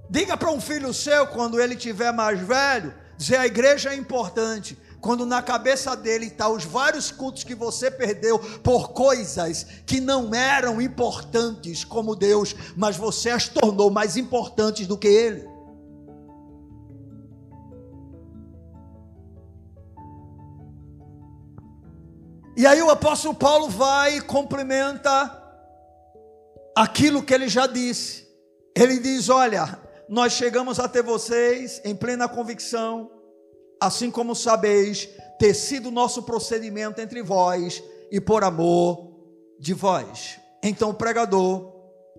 Diga para um filho seu, quando ele tiver mais velho, dizer a igreja é importante. Quando na cabeça dele está os vários cultos que você perdeu por coisas que não eram importantes como Deus, mas você as tornou mais importantes do que ele. E aí o apóstolo Paulo vai e complementa aquilo que ele já disse. Ele diz: Olha, nós chegamos até vocês em plena convicção, assim como sabeis, ter sido nosso procedimento entre vós e por amor de vós. Então o pregador,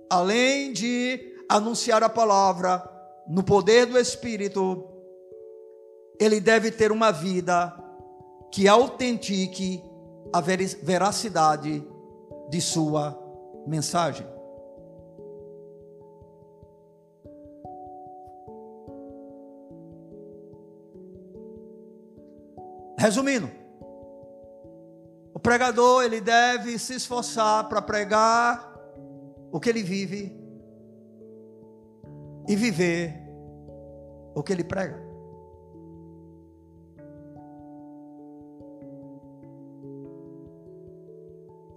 além de anunciar a palavra no poder do Espírito, ele deve ter uma vida que autentique a veracidade de sua mensagem. Resumindo, o pregador ele deve se esforçar para pregar o que ele vive e viver o que ele prega.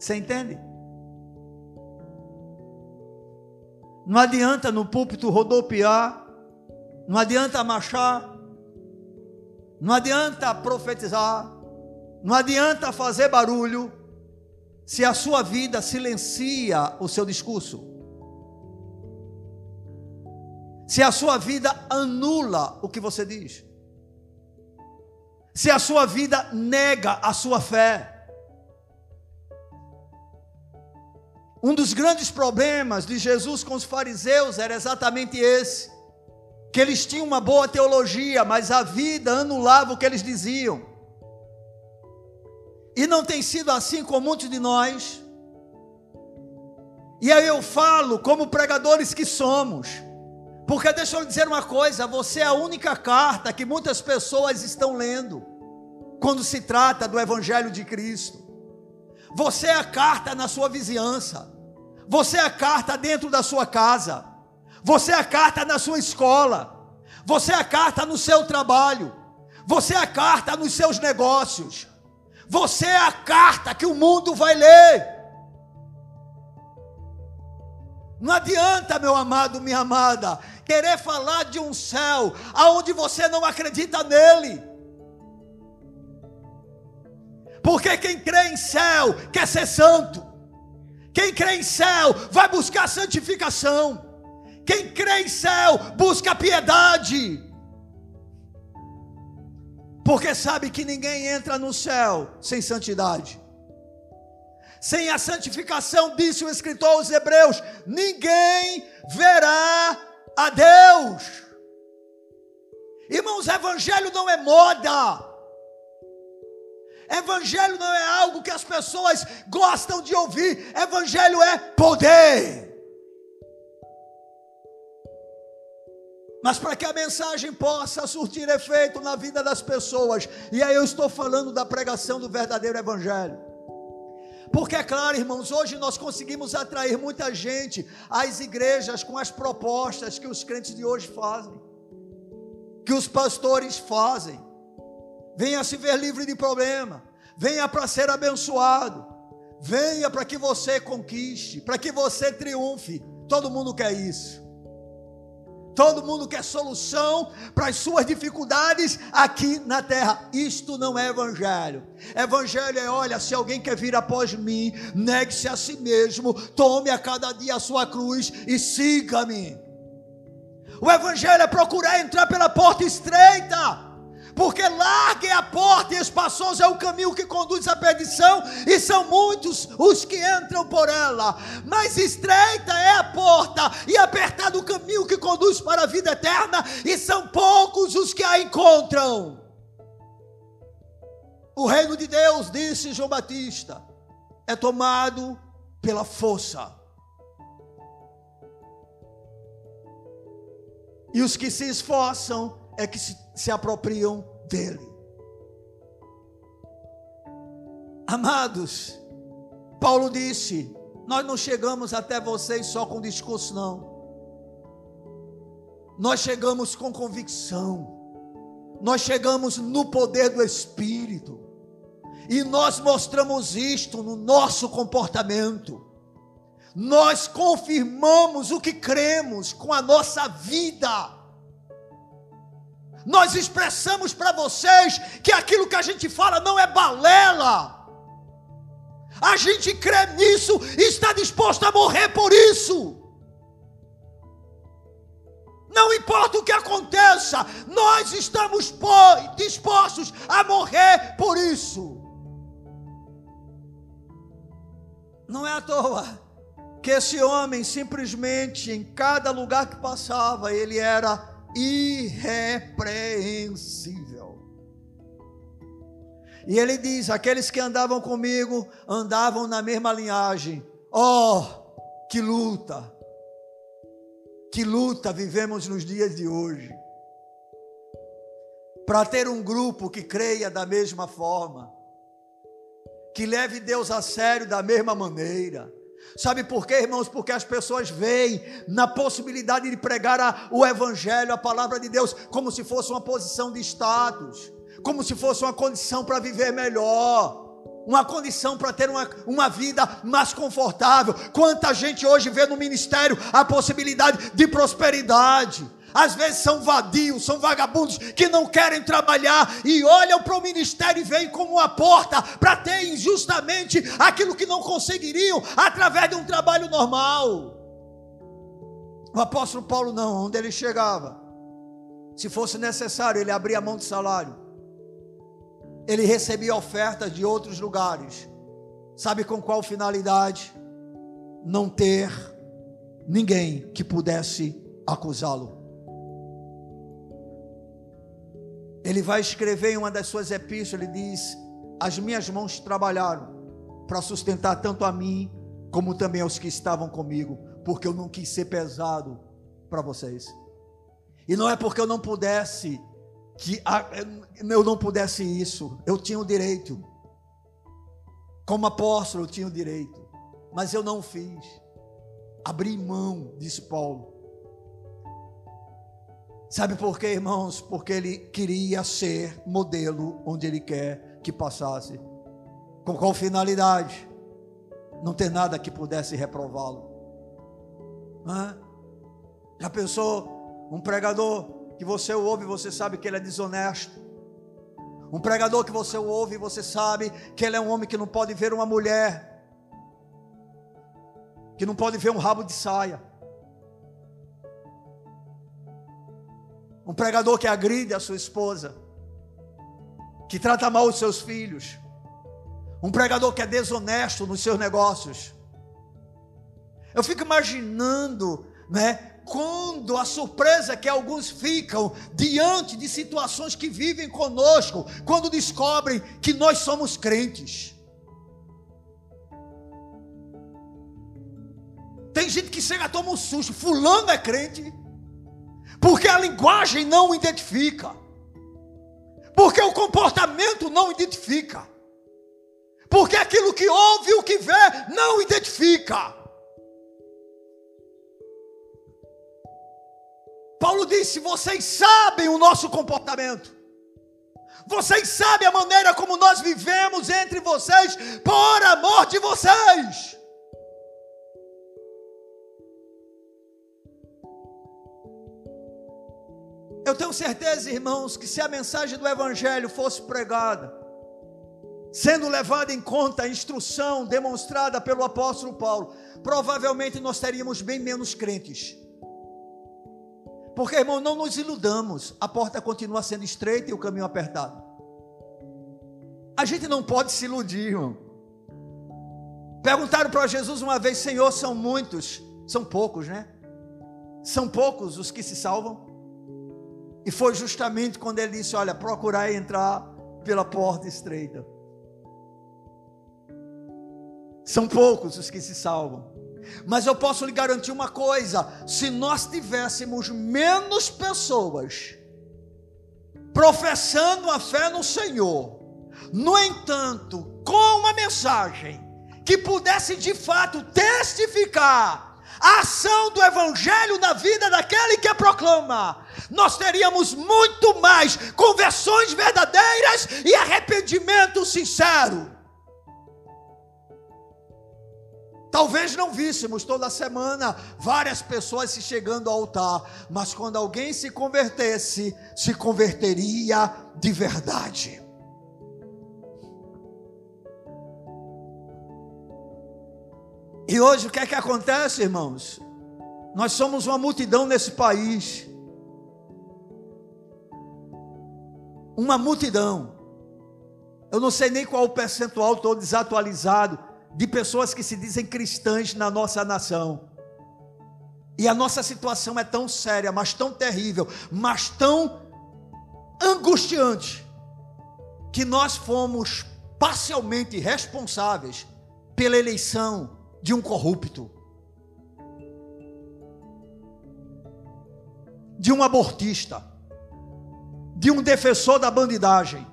Você entende? Não adianta no púlpito rodopiar, não adianta marchar, não adianta profetizar, não adianta fazer barulho, se a sua vida silencia o seu discurso. se a sua vida anula o que você diz, se a sua vida nega a sua fé. Um dos grandes problemas de Jesus com os fariseus era exatamente esse: que eles tinham uma boa teologia, mas a vida anulava o que eles diziam. E não tem sido assim com muitos de nós. E aí eu falo, como pregadores que somos, porque deixa eu lhe dizer uma coisa: você é a única carta que muitas pessoas estão lendo, quando se trata do Evangelho de Cristo. Você é a carta na sua vizinhança, você é carta dentro da sua casa, você é carta na sua escola, você é carta no seu trabalho, você é carta nos seus negócios, você é a carta que o mundo vai ler. Não adianta, meu amado, minha amada, querer falar de um céu aonde você não acredita nele. Porque quem crê em céu quer ser santo. Quem crê em céu vai buscar santificação. Quem crê em céu busca piedade. Porque sabe que ninguém entra no céu sem santidade. Sem a santificação, disse o escritor aos Hebreus, ninguém verá a Deus. Irmãos, evangelho não é moda. Evangelho não é algo que as pessoas gostam de ouvir. Evangelho é poder. Mas para que a mensagem possa surtir efeito na vida das pessoas, e aí eu estou falando da pregação do verdadeiro Evangelho. Porque é claro, irmãos, hoje nós conseguimos atrair muita gente às igrejas com as propostas que os crentes de hoje fazem, que os pastores fazem. Venha se ver livre de problema, venha para ser abençoado, venha para que você conquiste, para que você triunfe. Todo mundo quer isso. Todo mundo quer solução para as suas dificuldades aqui na terra. Isto não é evangelho. Evangelho é: olha, se alguém quer vir após mim, negue-se a si mesmo, tome a cada dia a sua cruz e siga-me. O evangelho é procurar entrar pela porta estreita porque larga é a porta e espaçoso é o caminho que conduz à perdição, e são muitos os que entram por ela. Mas estreita é a porta e apertado o caminho que conduz para a vida eterna, e são poucos os que a encontram. O reino de Deus, disse João Batista, é tomado pela força. E os que se esforçam é que se, se apropriam dele. Amados, Paulo disse: Nós não chegamos até vocês só com discurso, não. Nós chegamos com convicção. Nós chegamos no poder do Espírito. E nós mostramos isto no nosso comportamento. Nós confirmamos o que cremos com a nossa vida nós expressamos para vocês que aquilo que a gente fala não é balela. A gente crê nisso e está disposto a morrer por isso. Não importa o que aconteça, nós estamos dispostos a morrer por isso. Não é à toa que esse homem simplesmente em cada lugar que passava, ele era irrepreensível. E ele diz: aqueles que andavam comigo andavam na mesma linhagem. Oh, que luta! Que luta vivemos nos dias de hoje. Para ter um grupo que creia da mesma forma, que leve Deus a sério da mesma maneira Sabe por quê, irmãos? Porque as pessoas veem na possibilidade de pregar a, o Evangelho, a palavra de Deus, como se fosse uma posição de status, como se fosse uma condição para viver melhor uma condição para ter uma, uma vida mais confortável. Quanta gente hoje vê no ministério a possibilidade de prosperidade às vezes são vadios, são vagabundos que não querem trabalhar e olham para o ministério e veem como uma porta para ter injustamente aquilo que não conseguiriam através de um trabalho normal. O apóstolo Paulo não, onde ele chegava, se fosse necessário, ele abria a mão de salário. Ele recebia ofertas de outros lugares. Sabe com qual finalidade? Não ter ninguém que pudesse acusá-lo. Ele vai escrever em uma das suas epístolas, ele diz: As minhas mãos trabalharam para sustentar tanto a mim como também aos que estavam comigo, porque eu não quis ser pesado para vocês. E não é porque eu não pudesse que eu não pudesse isso, eu tinha o direito. Como apóstolo eu tinha o direito, mas eu não fiz. Abri mão, disse Paulo. Sabe por quê, irmãos? Porque ele queria ser modelo onde ele quer que passasse. Com qual finalidade? Não ter nada que pudesse reprová-lo. Já pensou um pregador que você ouve você sabe que ele é desonesto? Um pregador que você ouve você sabe que ele é um homem que não pode ver uma mulher, que não pode ver um rabo de saia. Um pregador que agride a sua esposa, que trata mal os seus filhos. Um pregador que é desonesto nos seus negócios. Eu fico imaginando, né, quando a surpresa que alguns ficam diante de situações que vivem conosco, quando descobrem que nós somos crentes. Tem gente que chega, toma um susto, fulano é crente porque a linguagem não identifica, porque o comportamento não identifica, porque aquilo que ouve e o que vê não identifica. Paulo disse: vocês sabem o nosso comportamento. Vocês sabem a maneira como nós vivemos entre vocês, por amor de vocês. Eu tenho certeza, irmãos, que se a mensagem do Evangelho fosse pregada, sendo levada em conta a instrução demonstrada pelo apóstolo Paulo, provavelmente nós teríamos bem menos crentes. Porque, irmão, não nos iludamos, a porta continua sendo estreita e o caminho apertado. A gente não pode se iludir, irmão. Perguntaram para Jesus uma vez: Senhor, são muitos, são poucos, né? São poucos os que se salvam. E foi justamente quando ele disse: Olha, procurai entrar pela porta estreita. São poucos os que se salvam. Mas eu posso lhe garantir uma coisa: se nós tivéssemos menos pessoas professando a fé no Senhor, no entanto, com uma mensagem que pudesse de fato testificar a ação do Evangelho na vida daquele que a proclama, nós teríamos muito mais conversões verdadeiras e arrependimento sincero. Talvez não víssemos toda semana várias pessoas se chegando ao altar, mas quando alguém se convertesse, se converteria de verdade. E hoje o que é que acontece, irmãos? Nós somos uma multidão nesse país. Uma multidão. Eu não sei nem qual o percentual, estou desatualizado, de pessoas que se dizem cristãs na nossa nação. E a nossa situação é tão séria, mas tão terrível, mas tão angustiante, que nós fomos parcialmente responsáveis pela eleição de um corrupto, de um abortista, de um defensor da bandidagem.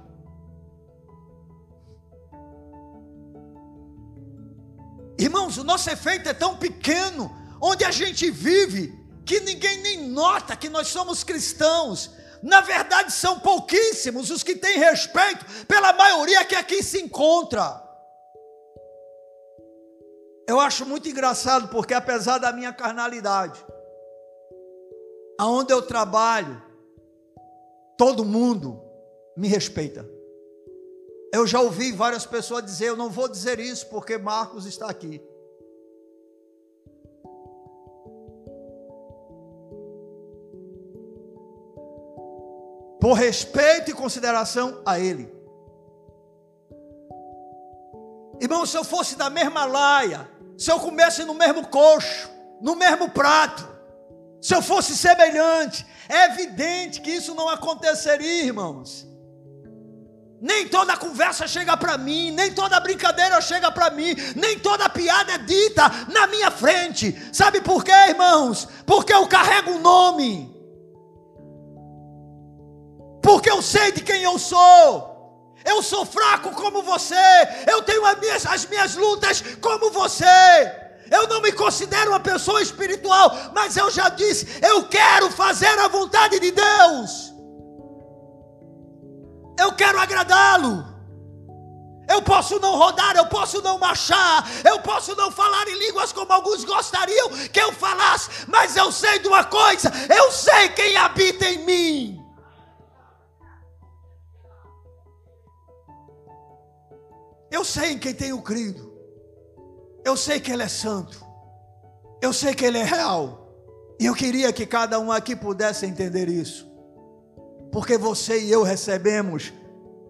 Irmãos, o nosso efeito é tão pequeno, onde a gente vive, que ninguém nem nota que nós somos cristãos. Na verdade, são pouquíssimos os que têm respeito pela maioria que aqui se encontra. Eu acho muito engraçado porque apesar da minha carnalidade, aonde eu trabalho, todo mundo me respeita. Eu já ouvi várias pessoas dizer, eu não vou dizer isso porque Marcos está aqui. por respeito e consideração a ele. Irmão, se eu fosse da mesma laia se eu comesse no mesmo coxo, no mesmo prato, se eu fosse semelhante, é evidente que isso não aconteceria, irmãos. Nem toda conversa chega para mim, nem toda brincadeira chega para mim, nem toda piada é dita na minha frente. Sabe por quê, irmãos? Porque eu carrego um nome. Porque eu sei de quem eu sou. Eu sou fraco como você. Eu tenho as minhas, as minhas lutas como você. Eu não me considero uma pessoa espiritual, mas eu já disse, eu quero fazer a vontade de Deus. Eu quero agradá-lo. Eu posso não rodar, eu posso não marchar, eu posso não falar em línguas como alguns gostariam que eu falasse, mas eu sei de uma coisa: eu sei quem habita em mim. Eu sei em quem tenho crido. Eu sei que Ele é santo. Eu sei que Ele é real. E eu queria que cada um aqui pudesse entender isso. Porque você e eu recebemos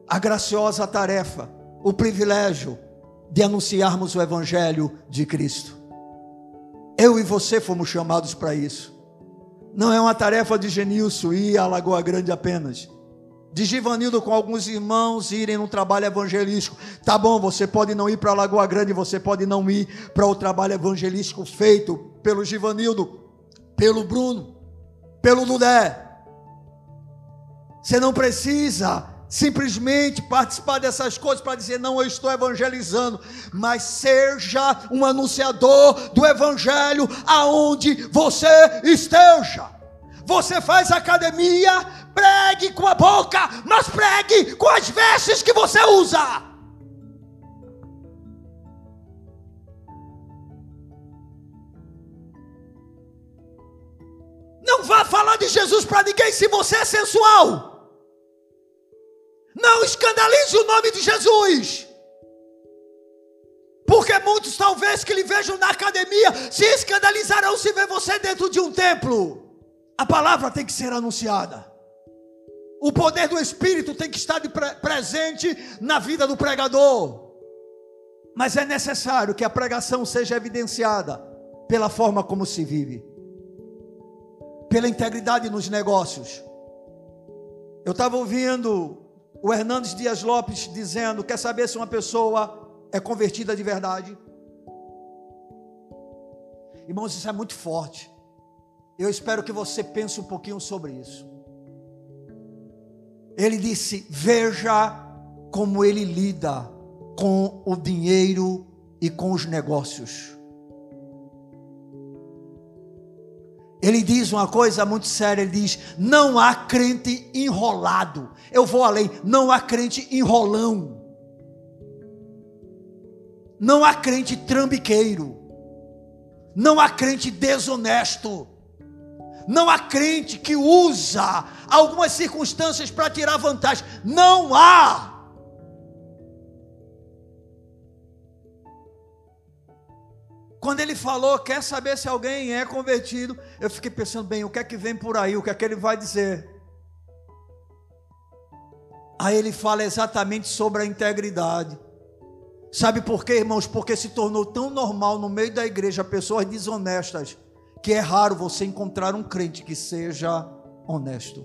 a graciosa tarefa, o privilégio de anunciarmos o Evangelho de Cristo. Eu e você fomos chamados para isso. Não é uma tarefa de Genilson ir à Lagoa Grande apenas de Givanildo com alguns irmãos irem num trabalho evangelístico. Tá bom, você pode não ir para Lagoa Grande, você pode não ir para o trabalho evangelístico feito pelo Givanildo, pelo Bruno, pelo Dudé. Você não precisa simplesmente participar dessas coisas para dizer, não, eu estou evangelizando, mas seja um anunciador do evangelho aonde você esteja. Você faz academia, pregue com a boca, mas pregue com as vestes que você usa. Não vá falar de Jesus para ninguém se você é sensual. Não escandalize o nome de Jesus. Porque muitos, talvez, que lhe vejam na academia, se escandalizarão se ver você dentro de um templo. A palavra tem que ser anunciada. O poder do Espírito tem que estar pre presente na vida do pregador. Mas é necessário que a pregação seja evidenciada pela forma como se vive, pela integridade nos negócios. Eu estava ouvindo o Hernandes Dias Lopes dizendo: quer saber se uma pessoa é convertida de verdade? Irmãos, isso é muito forte. Eu espero que você pense um pouquinho sobre isso. Ele disse: Veja como ele lida com o dinheiro e com os negócios. Ele diz uma coisa muito séria: ele diz, não há crente enrolado. Eu vou além, não há crente enrolão. Não há crente trambiqueiro. Não há crente desonesto. Não há crente que usa algumas circunstâncias para tirar vantagem. Não há. Quando ele falou, quer saber se alguém é convertido, eu fiquei pensando, bem, o que é que vem por aí? O que é que ele vai dizer? Aí ele fala exatamente sobre a integridade. Sabe por quê, irmãos? Porque se tornou tão normal no meio da igreja pessoas desonestas que é raro você encontrar um crente que seja honesto.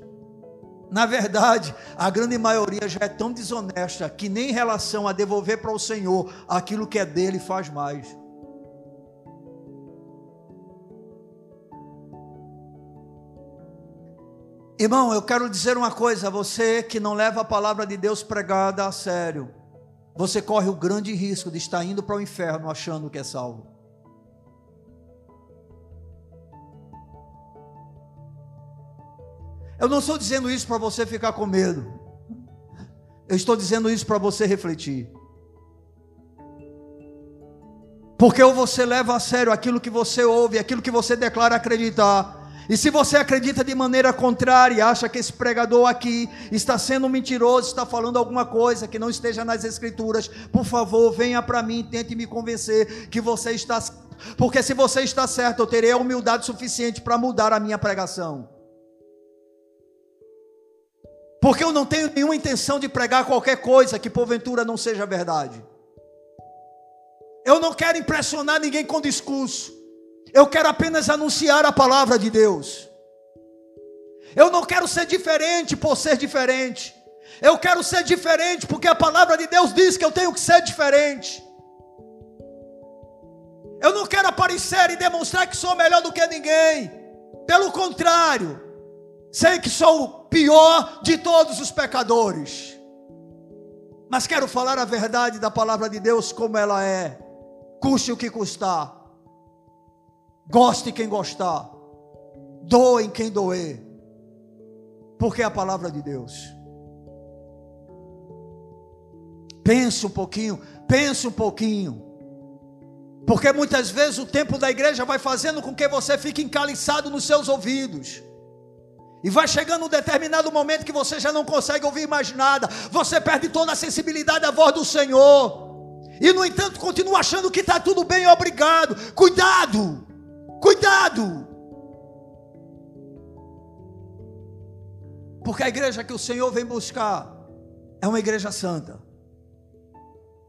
Na verdade, a grande maioria já é tão desonesta que nem em relação a devolver para o Senhor aquilo que é dele faz mais. Irmão, eu quero dizer uma coisa você que não leva a palavra de Deus pregada a sério. Você corre o grande risco de estar indo para o inferno achando que é salvo. Eu não estou dizendo isso para você ficar com medo. Eu estou dizendo isso para você refletir. Porque ou você leva a sério aquilo que você ouve, aquilo que você declara acreditar. E se você acredita de maneira contrária, acha que esse pregador aqui está sendo mentiroso, está falando alguma coisa que não esteja nas escrituras, por favor, venha para mim, tente me convencer que você está porque se você está certo, eu terei a humildade suficiente para mudar a minha pregação. Porque eu não tenho nenhuma intenção de pregar qualquer coisa que porventura não seja verdade. Eu não quero impressionar ninguém com discurso. Eu quero apenas anunciar a palavra de Deus. Eu não quero ser diferente por ser diferente. Eu quero ser diferente porque a palavra de Deus diz que eu tenho que ser diferente. Eu não quero aparecer e demonstrar que sou melhor do que ninguém. Pelo contrário, sei que sou o pior de todos os pecadores. Mas quero falar a verdade da palavra de Deus como ela é custe o que custar, goste quem gostar, doe quem doer, porque é a palavra de Deus. Pense um pouquinho, pense um pouquinho. Porque muitas vezes o tempo da igreja vai fazendo com que você fique encaliçado nos seus ouvidos. E vai chegando um determinado momento que você já não consegue ouvir mais nada. Você perde toda a sensibilidade à voz do Senhor. E no entanto continua achando que está tudo bem, obrigado. Cuidado, cuidado. Porque a igreja que o Senhor vem buscar é uma igreja santa,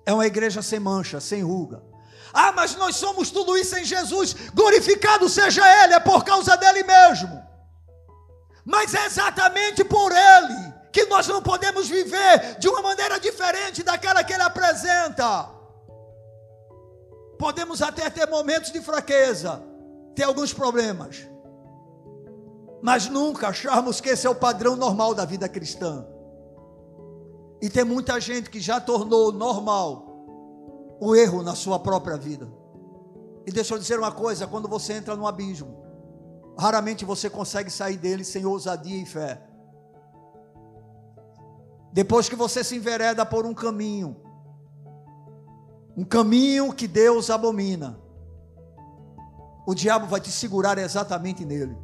é uma igreja sem mancha, sem ruga. Ah, mas nós somos tudo isso em Jesus, glorificado seja Ele, é por causa dele mesmo. Mas é exatamente por Ele que nós não podemos viver de uma maneira diferente daquela que Ele apresenta. Podemos até ter momentos de fraqueza, ter alguns problemas, mas nunca acharmos que esse é o padrão normal da vida cristã. E tem muita gente que já tornou normal o erro na sua própria vida. E deixa eu dizer uma coisa: quando você entra no abismo, raramente você consegue sair dele sem ousadia e fé. Depois que você se envereda por um caminho, um caminho que Deus abomina, o diabo vai te segurar exatamente nele,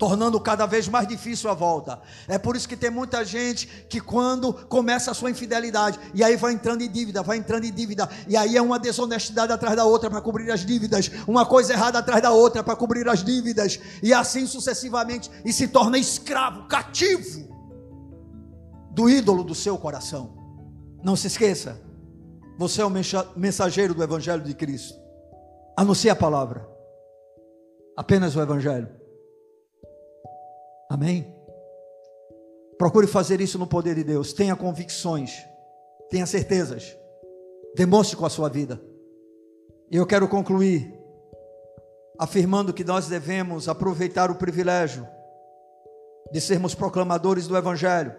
tornando cada vez mais difícil a volta. É por isso que tem muita gente que quando começa a sua infidelidade, e aí vai entrando em dívida, vai entrando em dívida, e aí é uma desonestidade atrás da outra para cobrir as dívidas, uma coisa errada atrás da outra para cobrir as dívidas, e assim sucessivamente, e se torna escravo, cativo do ídolo do seu coração. Não se esqueça, você é o mensageiro do Evangelho de Cristo. Anuncie a palavra. Apenas o Evangelho. Amém? Procure fazer isso no poder de Deus. Tenha convicções. Tenha certezas. Demonstre com a sua vida. E eu quero concluir afirmando que nós devemos aproveitar o privilégio de sermos proclamadores do Evangelho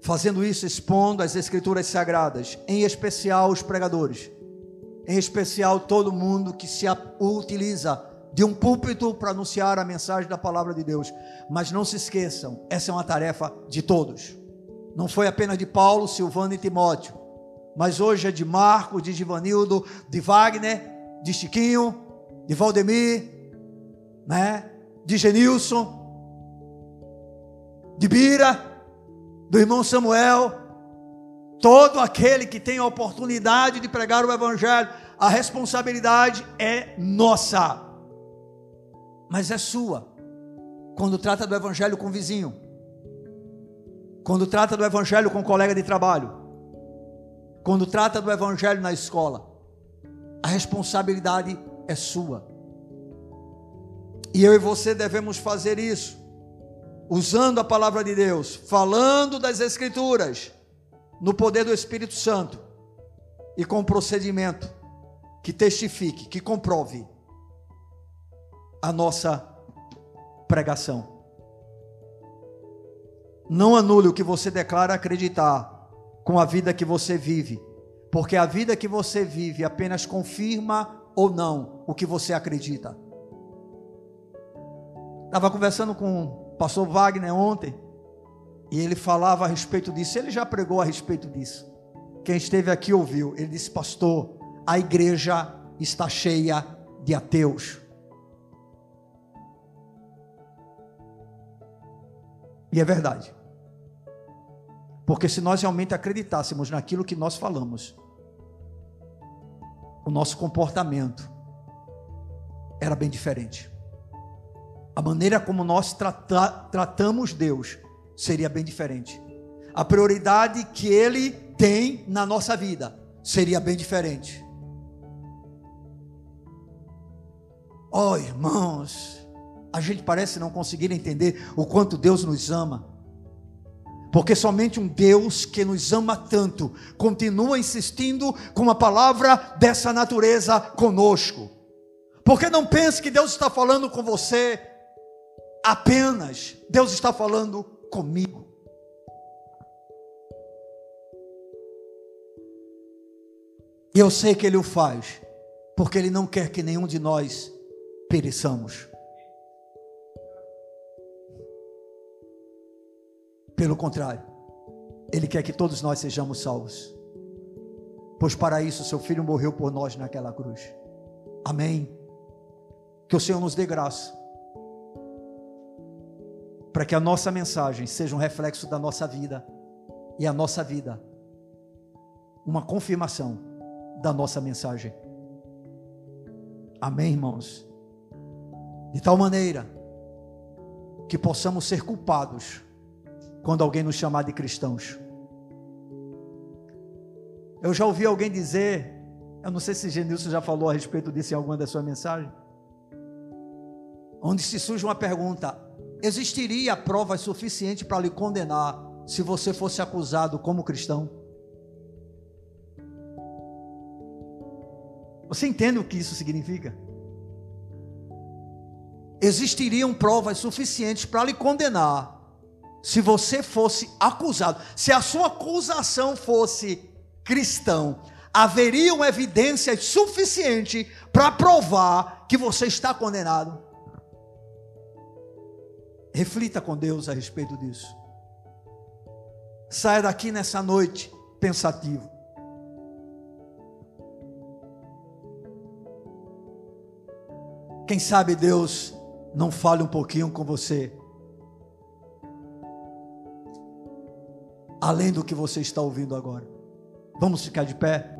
fazendo isso expondo as escrituras sagradas, em especial os pregadores, em especial todo mundo que se utiliza de um púlpito para anunciar a mensagem da palavra de Deus. Mas não se esqueçam, essa é uma tarefa de todos. Não foi apenas de Paulo, Silvano e Timóteo, mas hoje é de Marco, de Givanildo, de Wagner, de Chiquinho, de Valdemir, né? de Genilson, de Bira, do irmão Samuel, todo aquele que tem a oportunidade de pregar o Evangelho, a responsabilidade é nossa, mas é sua. Quando trata do Evangelho com o vizinho, quando trata do Evangelho com o colega de trabalho, quando trata do Evangelho na escola, a responsabilidade é sua. E eu e você devemos fazer isso. Usando a palavra de Deus, falando das Escrituras, no poder do Espírito Santo. E com procedimento. Que testifique, que comprove a nossa pregação. Não anule o que você declara acreditar com a vida que você vive, porque a vida que você vive apenas confirma ou não o que você acredita. Estava conversando com pastor Wagner ontem, e ele falava a respeito disso. Ele já pregou a respeito disso. Quem esteve aqui ouviu. Ele disse: Pastor, a igreja está cheia de ateus. E é verdade. Porque se nós realmente acreditássemos naquilo que nós falamos, o nosso comportamento era bem diferente. A maneira como nós trata, tratamos Deus seria bem diferente. A prioridade que Ele tem na nossa vida seria bem diferente. Oh, irmãos, a gente parece não conseguir entender o quanto Deus nos ama. Porque somente um Deus que nos ama tanto continua insistindo com uma palavra dessa natureza conosco. Porque não pense que Deus está falando com você apenas, Deus está falando comigo. E eu sei que Ele o faz, porque Ele não quer que nenhum de nós pereçamos. Pelo contrário, Ele quer que todos nós sejamos salvos. Pois para isso seu filho morreu por nós naquela cruz. Amém. Que o Senhor nos dê graça. Para que a nossa mensagem seja um reflexo da nossa vida. E a nossa vida, uma confirmação da nossa mensagem. Amém, irmãos? De tal maneira que possamos ser culpados quando alguém nos chamar de cristãos. Eu já ouvi alguém dizer, eu não sei se Genilson já falou a respeito disso em alguma da sua mensagem, onde se surge uma pergunta: existiria prova suficiente para lhe condenar se você fosse acusado como cristão? Você entende o que isso significa? Existiriam provas suficientes para lhe condenar se você fosse acusado, se a sua acusação fosse cristão, haveriam evidências suficientes para provar que você está condenado. Reflita com Deus a respeito disso. Saia daqui nessa noite pensativo. Quem sabe Deus não fale um pouquinho com você além do que você está ouvindo agora. Vamos ficar de pé?